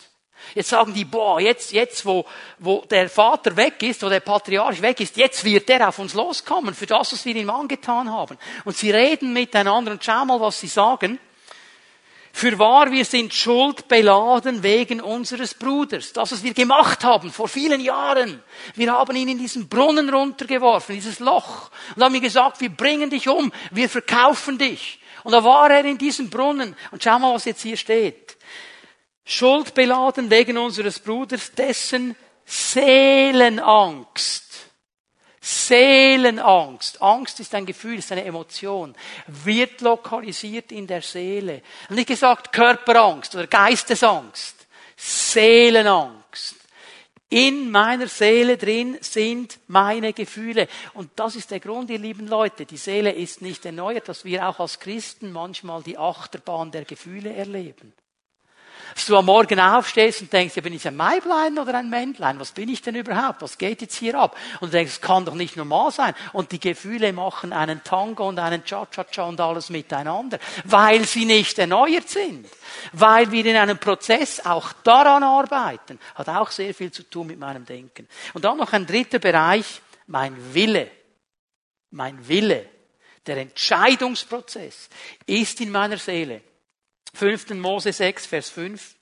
Jetzt sagen die, boah, jetzt, jetzt, wo, wo der Vater weg ist, wo der Patriarch weg ist, jetzt wird der auf uns loskommen für das, was wir ihm angetan haben. Und sie reden miteinander und schau mal, was sie sagen. Für wahr, wir sind schuldbeladen wegen unseres Bruders. Das, was wir gemacht haben vor vielen Jahren. Wir haben ihn in diesen Brunnen runtergeworfen, dieses Loch. Und haben ihm gesagt, wir bringen dich um, wir verkaufen dich. Und da war er in diesem Brunnen. Und schau mal, was jetzt hier steht. Schuldbeladen wegen unseres Bruders, dessen Seelenangst Seelenangst. Angst ist ein Gefühl, ist eine Emotion. Wird lokalisiert in der Seele. Nicht gesagt Körperangst oder Geistesangst. Seelenangst. In meiner Seele drin sind meine Gefühle. Und das ist der Grund, ihr lieben Leute. Die Seele ist nicht erneuert, dass wir auch als Christen manchmal die Achterbahn der Gefühle erleben. Dass du am Morgen aufstehst und denkst, ja, bin ich ein Maiblein oder ein Männlein? Was bin ich denn überhaupt? Was geht jetzt hier ab? Und du denkst, es kann doch nicht normal sein. Und die Gefühle machen einen Tango und einen Cha-Cha-Cha und alles miteinander, weil sie nicht erneuert sind. Weil wir in einem Prozess auch daran arbeiten. Hat auch sehr viel zu tun mit meinem Denken. Und dann noch ein dritter Bereich, mein Wille. Mein Wille. Der Entscheidungsprozess ist in meiner Seele. 5. Mose 6, Vers 5.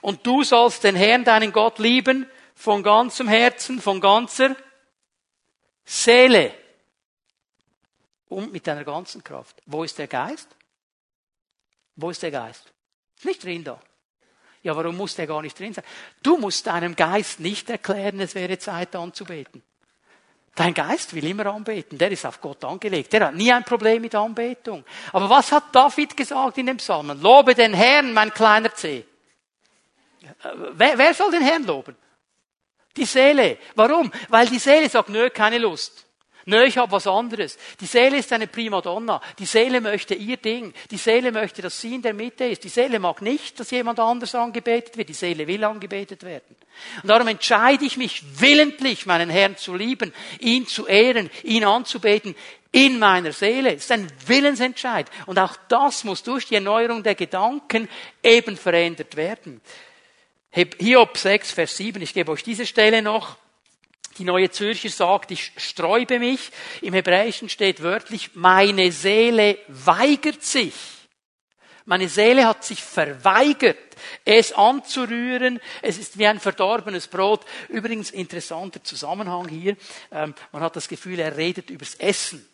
Und du sollst den Herrn, deinen Gott, lieben von ganzem Herzen, von ganzer Seele und mit deiner ganzen Kraft. Wo ist der Geist? Wo ist der Geist? Ist nicht drin da. Ja, warum muss der gar nicht drin sein? Du musst deinem Geist nicht erklären, es wäre Zeit anzubeten. Dein Geist will immer anbeten. Der ist auf Gott angelegt. Der hat nie ein Problem mit Anbetung. Aber was hat David gesagt in dem Psalmen? Lobe den Herrn, mein kleiner C. Wer, wer soll den Herrn loben? Die Seele. Warum? Weil die Seele sagt, nö, keine Lust. Nö, ich habe was anderes. Die Seele ist eine Primadonna. Die Seele möchte ihr Ding. Die Seele möchte, dass sie in der Mitte ist. Die Seele mag nicht, dass jemand anders angebetet wird. Die Seele will angebetet werden. Und darum entscheide ich mich willentlich, meinen Herrn zu lieben, ihn zu ehren, ihn anzubeten in meiner Seele. Es ist ein Willensentscheid. Und auch das muss durch die Erneuerung der Gedanken eben verändert werden. Hiob 6, Vers 7. Ich gebe euch diese Stelle noch. Die neue Zürcher sagt, ich sträube mich. Im Hebräischen steht wörtlich, meine Seele weigert sich. Meine Seele hat sich verweigert, es anzurühren. Es ist wie ein verdorbenes Brot. Übrigens interessanter Zusammenhang hier. Ähm, man hat das Gefühl, er redet übers Essen.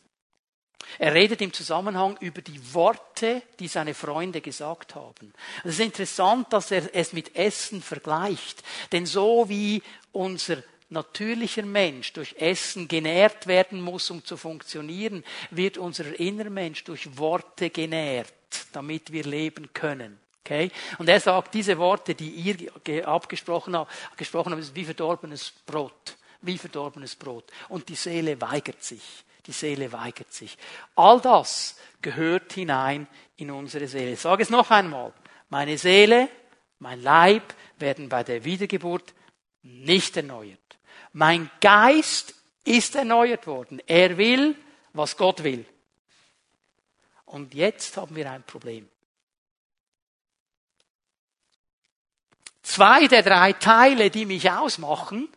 Er redet im Zusammenhang über die Worte, die seine Freunde gesagt haben. Es ist interessant, dass er es mit Essen vergleicht. Denn so wie unser natürlicher Mensch durch Essen genährt werden muss, um zu funktionieren, wird unser innerer Mensch durch Worte genährt, damit wir leben können. Okay? Und er sagt, diese Worte, die ihr abgesprochen habt, gesprochen habt, ist wie verdorbenes Brot. Wie verdorbenes Brot. Und die Seele weigert sich. Die Seele weigert sich. All das gehört hinein in unsere Seele. Ich sage es noch einmal. Meine Seele, mein Leib werden bei der Wiedergeburt nicht erneuert. Mein Geist ist erneuert worden. Er will, was Gott will. Und jetzt haben wir ein Problem. Zwei der drei Teile, die mich ausmachen,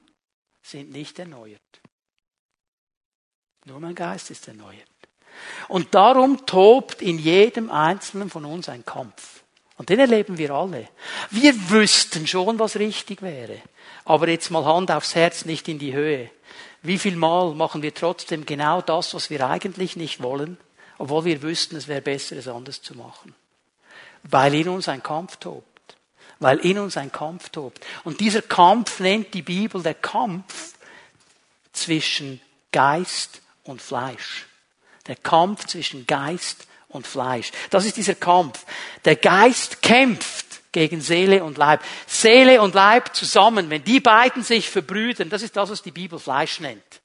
sind nicht erneuert. Nur mein Geist ist erneuert. Und darum tobt in jedem Einzelnen von uns ein Kampf. Und den erleben wir alle. Wir wüssten schon, was richtig wäre. Aber jetzt mal Hand aufs Herz, nicht in die Höhe. Wie viel Mal machen wir trotzdem genau das, was wir eigentlich nicht wollen, obwohl wir wüssten, es wäre besser, es anders zu machen? Weil in uns ein Kampf tobt. Weil in uns ein Kampf tobt. Und dieser Kampf nennt die Bibel der Kampf zwischen Geist und Fleisch. Der Kampf zwischen Geist und Fleisch. Das ist dieser Kampf. Der Geist kämpft gegen Seele und Leib. Seele und Leib zusammen, wenn die beiden sich verbrüdern, das ist das, was die Bibel Fleisch nennt.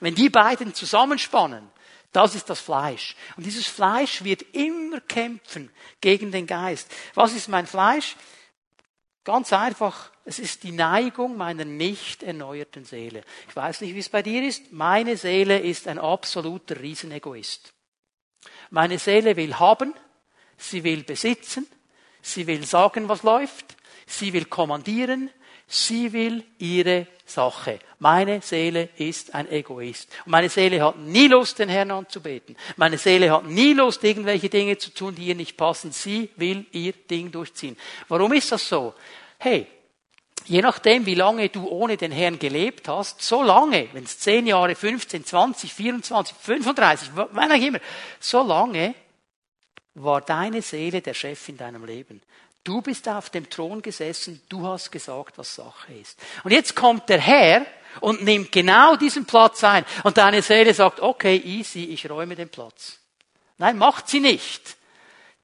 Wenn die beiden zusammenspannen, das ist das Fleisch. Und dieses Fleisch wird immer kämpfen gegen den Geist. Was ist mein Fleisch? Ganz einfach, es ist die Neigung meiner nicht erneuerten Seele. Ich weiß nicht, wie es bei dir ist. Meine Seele ist ein absoluter Riesenegoist. Meine Seele will haben, sie will besitzen, Sie will sagen, was läuft. Sie will kommandieren. Sie will ihre Sache. Meine Seele ist ein Egoist. Und meine Seele hat nie Lust, den Herrn anzubeten. Meine Seele hat nie Lust, irgendwelche Dinge zu tun, die ihr nicht passen. Sie will ihr Ding durchziehen. Warum ist das so? Hey, je nachdem, wie lange du ohne den Herrn gelebt hast, so lange, wenn es 10 Jahre, 15, 20, 24, 35, wann auch immer, so lange war deine Seele der Chef in deinem Leben. Du bist auf dem Thron gesessen, du hast gesagt, was Sache ist. Und jetzt kommt der Herr und nimmt genau diesen Platz ein. Und deine Seele sagt, okay, easy, ich räume den Platz. Nein, macht sie nicht.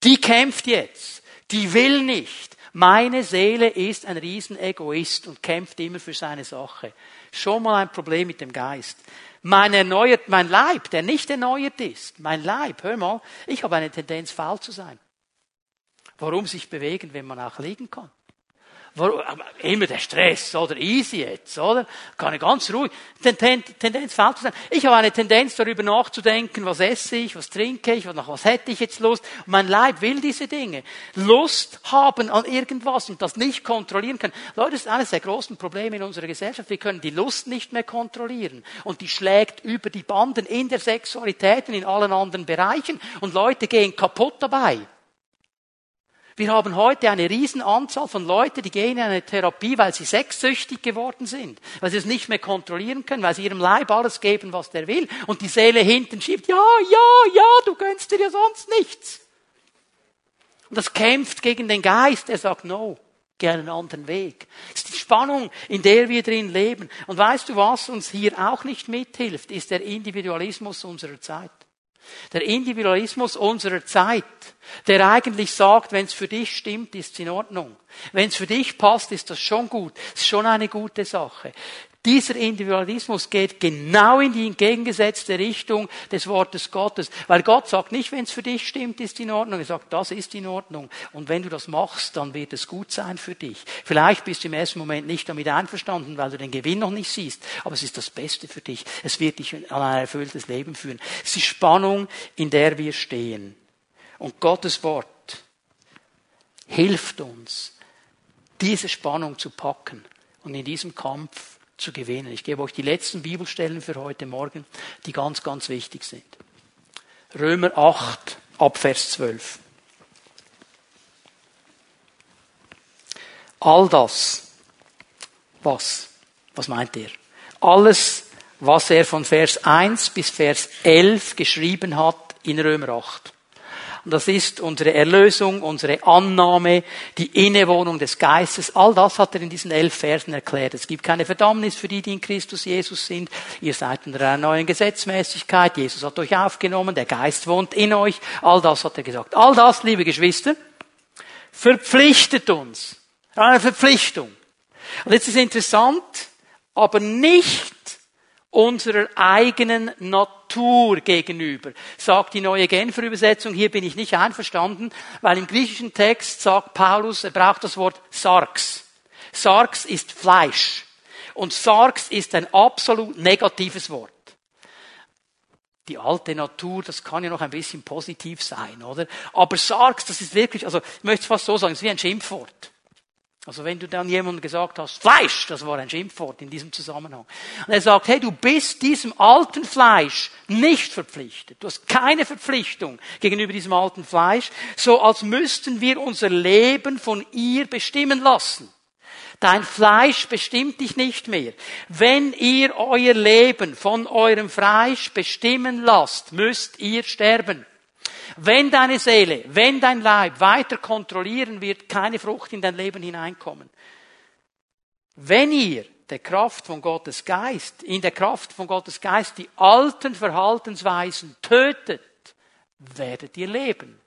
Die kämpft jetzt. Die will nicht. Meine Seele ist ein Riesenegoist und kämpft immer für seine Sache. Schon mal ein Problem mit dem Geist. Mein erneuert, mein Leib, der nicht erneuert ist, mein Leib, hör mal, ich habe eine Tendenz, faul zu sein. Warum sich bewegen, wenn man auch liegen kann? Immer der Stress, oder easy jetzt, oder? Kann ich ganz ruhig. Tendenz falsch sein. Ich habe eine Tendenz, darüber nachzudenken, was esse ich, was trinke ich, nach was hätte ich jetzt Lust. Mein Leib will diese Dinge. Lust haben an irgendwas und das nicht kontrollieren können. Leute, das ist eines der großen Probleme in unserer Gesellschaft. Wir können die Lust nicht mehr kontrollieren. Und die schlägt über die Banden in der Sexualität und in allen anderen Bereichen. Und Leute gehen kaputt dabei. Wir haben heute eine Riesenanzahl von Leuten, die gehen in eine Therapie, weil sie sexsüchtig geworden sind, weil sie es nicht mehr kontrollieren können, weil sie ihrem Leib alles geben, was der will, und die Seele hinten schiebt, ja, ja, ja, du gönnst dir ja sonst nichts. Und das kämpft gegen den Geist, er sagt, no, geh einen anderen Weg. Das ist die Spannung, in der wir drin leben. Und weißt du, was uns hier auch nicht mithilft, ist der Individualismus unserer Zeit. Der Individualismus unserer Zeit, der eigentlich sagt, wenn es für dich stimmt, ist es in Ordnung. Wenn es für dich passt, ist das schon gut. Ist schon eine gute Sache. Dieser Individualismus geht genau in die entgegengesetzte Richtung des Wortes Gottes. Weil Gott sagt nicht, wenn es für dich stimmt, ist in Ordnung. Er sagt, das ist in Ordnung. Und wenn du das machst, dann wird es gut sein für dich. Vielleicht bist du im ersten Moment nicht damit einverstanden, weil du den Gewinn noch nicht siehst. Aber es ist das Beste für dich. Es wird dich an ein erfülltes Leben führen. Es ist die Spannung, in der wir stehen. Und Gottes Wort hilft uns, diese Spannung zu packen und in diesem Kampf zu gewinnen. Ich gebe euch die letzten Bibelstellen für heute Morgen, die ganz, ganz wichtig sind. Römer 8 ab Vers 12. All das, was, was meint er? Alles, was er von Vers 1 bis Vers 11 geschrieben hat in Römer 8. Und das ist unsere Erlösung, unsere Annahme, die Innewohnung des Geistes. All das hat er in diesen elf Versen erklärt. Es gibt keine Verdammnis für die, die in Christus Jesus sind. Ihr seid in einer neuen Gesetzmäßigkeit. Jesus hat euch aufgenommen. Der Geist wohnt in euch. All das hat er gesagt. All das, liebe Geschwister, verpflichtet uns. Eine Verpflichtung. Und jetzt ist interessant, aber nicht unserer eigenen Natur gegenüber, sagt die neue Genfer Übersetzung. Hier bin ich nicht einverstanden, weil im griechischen Text sagt Paulus, er braucht das Wort Sarx. Sarx ist Fleisch. Und Sarx ist ein absolut negatives Wort. Die alte Natur, das kann ja noch ein bisschen positiv sein, oder? Aber Sarx, das ist wirklich, also ich möchte es fast so sagen, es ist wie ein Schimpfwort. Also wenn du dann jemandem gesagt hast, Fleisch, das war ein Schimpfwort in diesem Zusammenhang. Und er sagt, hey, du bist diesem alten Fleisch nicht verpflichtet. Du hast keine Verpflichtung gegenüber diesem alten Fleisch, so als müssten wir unser Leben von ihr bestimmen lassen. Dein Fleisch bestimmt dich nicht mehr. Wenn ihr euer Leben von eurem Fleisch bestimmen lasst, müsst ihr sterben. Wenn deine Seele, wenn dein Leib weiter kontrollieren wird, keine Frucht in dein Leben hineinkommen. Wenn ihr der Kraft von Gottes Geist, in der Kraft von Gottes Geist die alten Verhaltensweisen tötet, werdet ihr leben.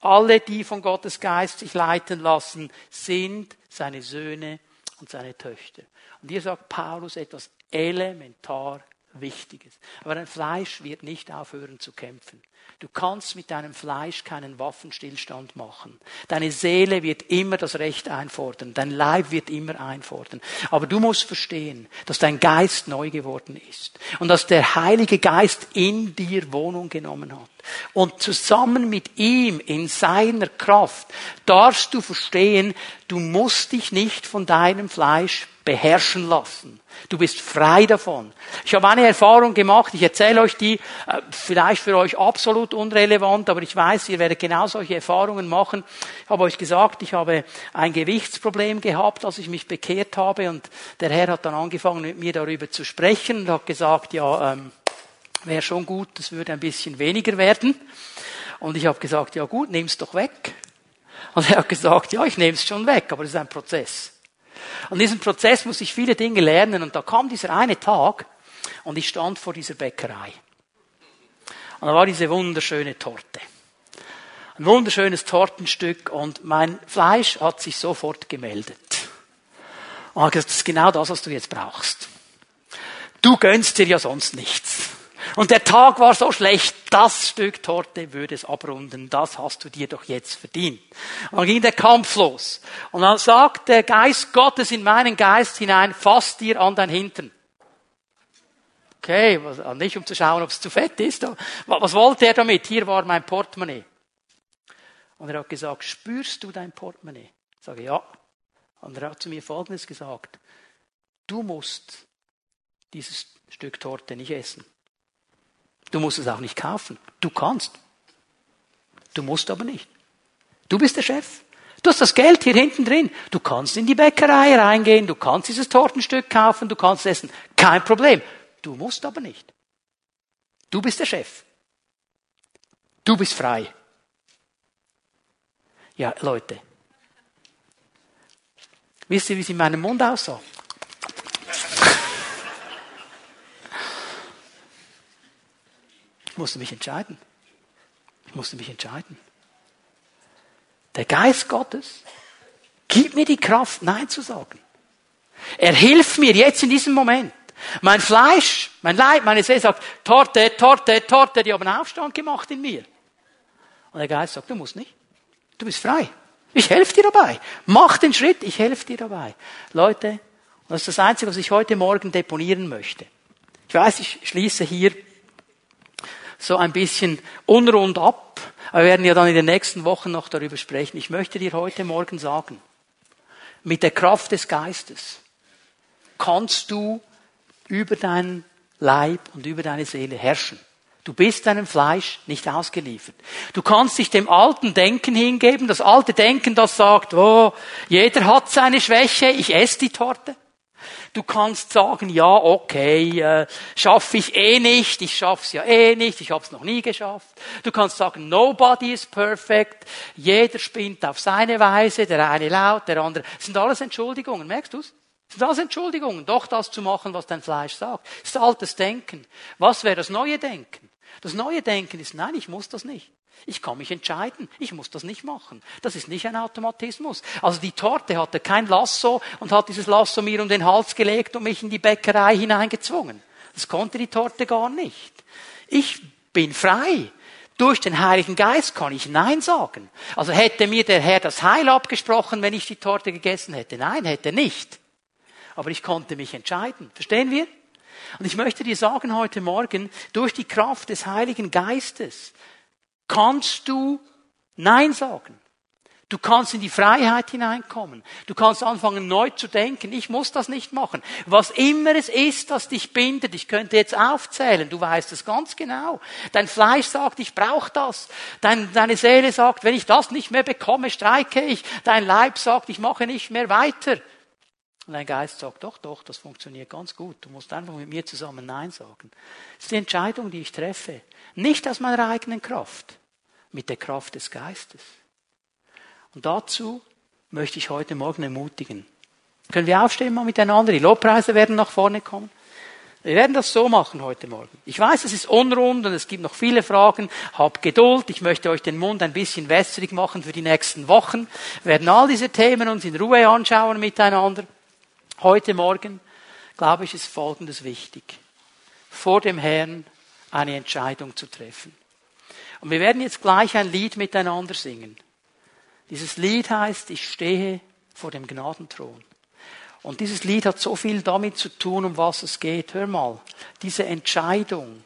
Alle, die von Gottes Geist sich leiten lassen, sind seine Söhne und seine Töchter. Und hier sagt Paulus etwas elementar Wichtiges. Aber dein Fleisch wird nicht aufhören zu kämpfen. Du kannst mit deinem Fleisch keinen Waffenstillstand machen. Deine Seele wird immer das Recht einfordern. Dein Leib wird immer einfordern. Aber du musst verstehen, dass dein Geist neu geworden ist. Und dass der Heilige Geist in dir Wohnung genommen hat. Und zusammen mit ihm in seiner Kraft darfst du verstehen, du musst dich nicht von deinem Fleisch beherrschen lassen. Du bist frei davon. Ich habe eine Erfahrung gemacht, ich erzähle euch die, äh, vielleicht für euch absolut unrelevant, aber ich weiß, ihr werdet genau solche Erfahrungen machen. Ich habe euch gesagt, ich habe ein Gewichtsproblem gehabt, als ich mich bekehrt habe und der Herr hat dann angefangen mit mir darüber zu sprechen und hat gesagt, ja, ähm, wäre schon gut, das würde ein bisschen weniger werden. Und ich habe gesagt, ja gut, nimm's doch weg. Und er hat gesagt, ja, ich nehme es schon weg, aber es ist ein Prozess. An diesem Prozess muss ich viele Dinge lernen und da kam dieser eine Tag und ich stand vor dieser Bäckerei. Und da war diese wunderschöne Torte. Ein wunderschönes Tortenstück und mein Fleisch hat sich sofort gemeldet. Und hat gesagt, das ist genau das, was du jetzt brauchst. Du gönnst dir ja sonst nichts. Und der Tag war so schlecht, das Stück Torte würde es abrunden, das hast du dir doch jetzt verdient. Und dann ging der Kampf los. Und dann sagt der Geist Gottes in meinen Geist hinein, fass dir an dein Hintern. Okay, nicht um zu schauen, ob es zu fett ist. Was wollte er damit? Hier war mein Portemonnaie. Und er hat gesagt, spürst du dein Portemonnaie? Ich sage, ja. Und er hat zu mir Folgendes gesagt. Du musst dieses Stück Torte nicht essen. Du musst es auch nicht kaufen. Du kannst. Du musst aber nicht. Du bist der Chef. Du hast das Geld hier hinten drin. Du kannst in die Bäckerei reingehen, du kannst dieses Tortenstück kaufen, du kannst essen. Kein Problem. Du musst aber nicht. Du bist der Chef. Du bist frei. Ja, Leute. Wisst ihr, wie es in meinem Mund aussah? Musste mich entscheiden. Ich musste mich entscheiden. Der Geist Gottes gibt mir die Kraft, Nein zu sagen. Er hilft mir jetzt in diesem Moment. Mein Fleisch, mein Leib, meine Seele sagt, Torte, Torte, Torte, die haben Aufstand gemacht in mir. Und der Geist sagt, du musst nicht. Du bist frei. Ich helfe dir dabei. Mach den Schritt, ich helfe dir dabei. Leute, das ist das Einzige, was ich heute Morgen deponieren möchte. Ich weiß, ich schließe hier so ein bisschen unrund ab. Wir werden ja dann in den nächsten Wochen noch darüber sprechen. Ich möchte dir heute Morgen sagen, mit der Kraft des Geistes kannst du über deinen Leib und über deine Seele herrschen. Du bist deinem Fleisch nicht ausgeliefert. Du kannst dich dem alten Denken hingeben, das alte Denken, das sagt, oh, jeder hat seine Schwäche, ich esse die Torte. Du kannst sagen, ja, okay, äh, schaffe ich eh nicht, ich schaff's ja eh nicht, ich habe es noch nie geschafft. Du kannst sagen, nobody is perfect, jeder spinnt auf seine Weise, der eine laut, der andere. Das sind alles Entschuldigungen, merkst du's? Das sind alles Entschuldigungen, doch das zu machen, was dein Fleisch sagt. Das ist altes Denken. Was wäre das neue Denken? Das neue Denken ist, nein, ich muss das nicht. Ich kann mich entscheiden. Ich muss das nicht machen. Das ist nicht ein Automatismus. Also die Torte hatte kein Lasso und hat dieses Lasso mir um den Hals gelegt und mich in die Bäckerei hineingezwungen. Das konnte die Torte gar nicht. Ich bin frei. Durch den Heiligen Geist kann ich Nein sagen. Also hätte mir der Herr das Heil abgesprochen, wenn ich die Torte gegessen hätte? Nein, hätte nicht. Aber ich konnte mich entscheiden. Verstehen wir? Und ich möchte dir sagen heute Morgen, durch die Kraft des Heiligen Geistes kannst du Nein sagen. Du kannst in die Freiheit hineinkommen. Du kannst anfangen neu zu denken. Ich muss das nicht machen. Was immer es ist, das dich bindet, ich könnte jetzt aufzählen, du weißt es ganz genau. Dein Fleisch sagt, ich brauche das. Dein, deine Seele sagt, wenn ich das nicht mehr bekomme, streike ich. Dein Leib sagt, ich mache nicht mehr weiter. Und dein Geist sagt, doch, doch, das funktioniert ganz gut. Du musst einfach mit mir zusammen Nein sagen. Das ist die Entscheidung, die ich treffe. Nicht aus meiner eigenen Kraft, mit der Kraft des Geistes. Und dazu möchte ich heute Morgen ermutigen. Können wir aufstehen mal miteinander? Die Lobpreise werden nach vorne kommen. Wir werden das so machen heute Morgen. Ich weiß, es ist unrund und es gibt noch viele Fragen. Habt Geduld. Ich möchte euch den Mund ein bisschen wässrig machen für die nächsten Wochen. Wir werden all diese Themen uns in Ruhe anschauen miteinander. Heute Morgen, glaube ich, ist Folgendes wichtig. Vor dem Herrn eine Entscheidung zu treffen. Und wir werden jetzt gleich ein Lied miteinander singen. Dieses Lied heißt, ich stehe vor dem Gnadenthron. Und dieses Lied hat so viel damit zu tun, um was es geht. Hör mal, diese Entscheidung,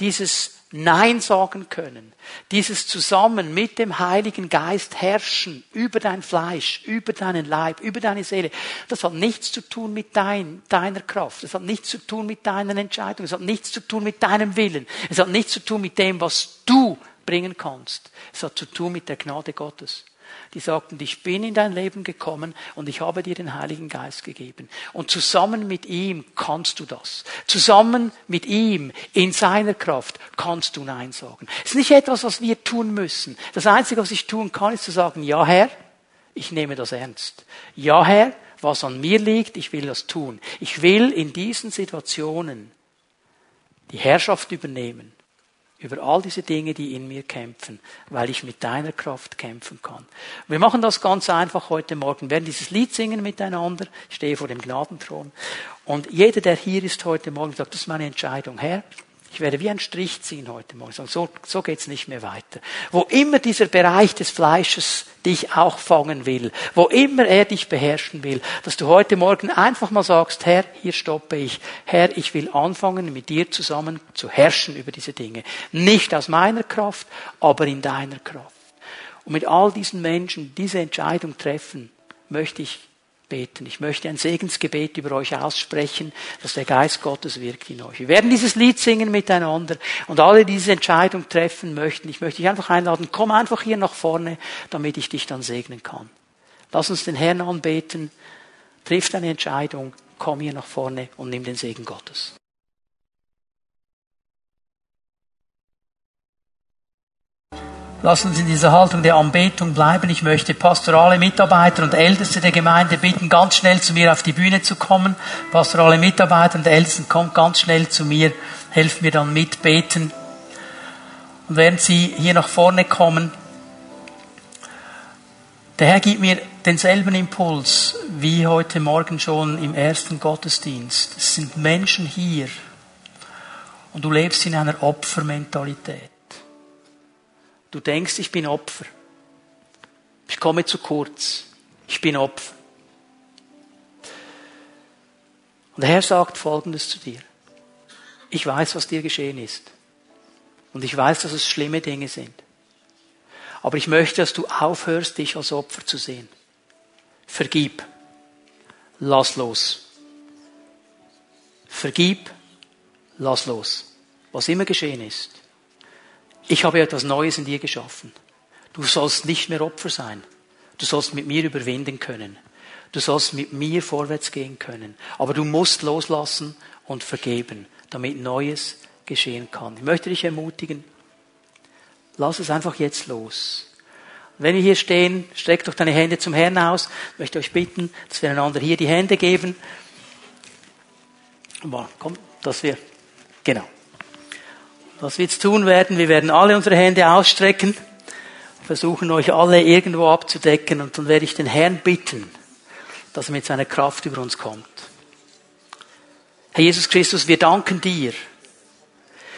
dieses Nein sagen können, dieses zusammen mit dem Heiligen Geist herrschen über dein Fleisch, über deinen Leib, über deine Seele, das hat nichts zu tun mit dein, deiner Kraft, das hat nichts zu tun mit deinen Entscheidungen, es hat nichts zu tun mit deinem Willen, es hat nichts zu tun mit dem, was du bringen kannst, es hat zu tun mit der Gnade Gottes die sagten, ich bin in dein Leben gekommen und ich habe dir den Heiligen Geist gegeben. Und zusammen mit ihm kannst du das. Zusammen mit ihm, in seiner Kraft, kannst du Nein sagen. Es ist nicht etwas, was wir tun müssen. Das Einzige, was ich tun kann, ist zu sagen, ja Herr, ich nehme das ernst. Ja Herr, was an mir liegt, ich will das tun. Ich will in diesen Situationen die Herrschaft übernehmen über all diese Dinge, die in mir kämpfen, weil ich mit deiner Kraft kämpfen kann. Wir machen das ganz einfach heute Morgen. Wir werden dieses Lied singen miteinander. Ich stehe vor dem Gnadenthron. Und jeder, der hier ist heute Morgen, sagt, das ist meine Entscheidung. Herr, ich werde wie ein Strich ziehen heute Morgen. So, so geht's nicht mehr weiter. Wo immer dieser Bereich des Fleisches dich auch fangen will, wo immer er dich beherrschen will, dass du heute Morgen einfach mal sagst, Herr, hier stoppe ich. Herr, ich will anfangen, mit dir zusammen zu herrschen über diese Dinge. Nicht aus meiner Kraft, aber in deiner Kraft. Und mit all diesen Menschen diese Entscheidung treffen, möchte ich beten. Ich möchte ein Segensgebet über euch aussprechen, dass der Geist Gottes wirkt in euch. Wir werden dieses Lied singen miteinander und alle diese Entscheidung treffen möchten. Ich möchte dich einfach einladen, komm einfach hier nach vorne, damit ich dich dann segnen kann. Lass uns den Herrn anbeten, triff deine Entscheidung, komm hier nach vorne und nimm den Segen Gottes. Lass uns in dieser Haltung der Anbetung bleiben. Ich möchte pastorale Mitarbeiter und Älteste der Gemeinde bitten, ganz schnell zu mir auf die Bühne zu kommen. Pastorale Mitarbeiter und Ältesten, kommt ganz schnell zu mir, helft mir dann mitbeten. Und während Sie hier nach vorne kommen, der Herr gibt mir denselben Impuls wie heute Morgen schon im ersten Gottesdienst. Es sind Menschen hier und du lebst in einer Opfermentalität. Du denkst, ich bin Opfer. Ich komme zu kurz. Ich bin Opfer. Und der Herr sagt Folgendes zu dir. Ich weiß, was dir geschehen ist. Und ich weiß, dass es schlimme Dinge sind. Aber ich möchte, dass du aufhörst, dich als Opfer zu sehen. Vergib. Lass los. Vergib. Lass los. Was immer geschehen ist ich habe etwas Neues in dir geschaffen. Du sollst nicht mehr Opfer sein. Du sollst mit mir überwinden können. Du sollst mit mir vorwärts gehen können. Aber du musst loslassen und vergeben, damit Neues geschehen kann. Ich möchte dich ermutigen, lass es einfach jetzt los. Wenn wir hier stehen, streck doch deine Hände zum Herrn aus. Ich möchte euch bitten, dass wir einander hier die Hände geben. Komm, dass wir, genau. Was wir jetzt tun werden, wir werden alle unsere Hände ausstrecken, versuchen euch alle irgendwo abzudecken und dann werde ich den Herrn bitten, dass er mit seiner Kraft über uns kommt. Herr Jesus Christus, wir danken dir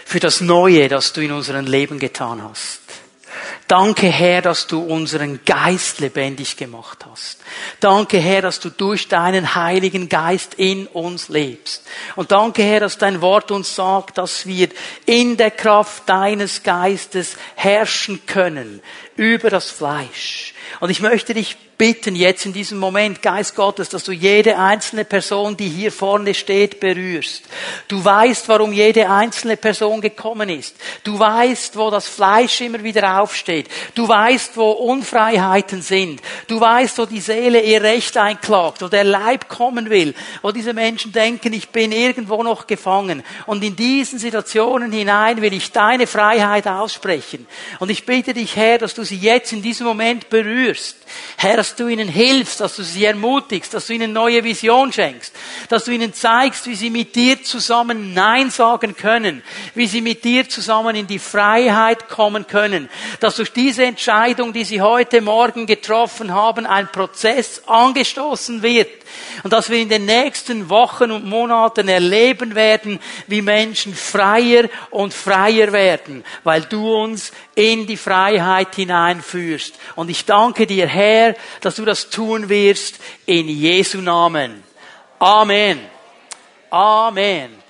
für das Neue, das du in unserem Leben getan hast. Danke, Herr, dass du unseren Geist lebendig gemacht hast. Danke, Herr, dass du durch deinen Heiligen Geist in uns lebst. Und danke, Herr, dass dein Wort uns sagt, dass wir in der Kraft deines Geistes herrschen können über das Fleisch. Und ich möchte dich bitten jetzt in diesem Moment, Geist Gottes, dass du jede einzelne Person, die hier vorne steht, berührst. Du weißt, warum jede einzelne Person gekommen ist. Du weißt, wo das Fleisch immer wieder aufsteht. Du weißt, wo Unfreiheiten sind. Du weißt, wo die Seele ihr Recht einklagt, wo der Leib kommen will, wo diese Menschen denken, ich bin irgendwo noch gefangen. Und in diesen Situationen hinein will ich deine Freiheit aussprechen. Und ich bitte dich, Herr, dass du sie jetzt in diesem Moment berührst. Herr, dass du ihnen hilfst, dass du sie ermutigst, dass du ihnen neue Vision schenkst, dass du ihnen zeigst, wie sie mit dir zusammen Nein sagen können, wie sie mit dir zusammen in die Freiheit kommen können, dass durch diese Entscheidung, die sie heute Morgen getroffen haben, ein Prozess angestoßen wird und dass wir in den nächsten Wochen und Monaten erleben werden, wie Menschen freier und freier werden, weil du uns in die Freiheit hineinführst. Und ich danke dir, Herr, dass du das tun wirst in Jesu Namen. Amen. Amen.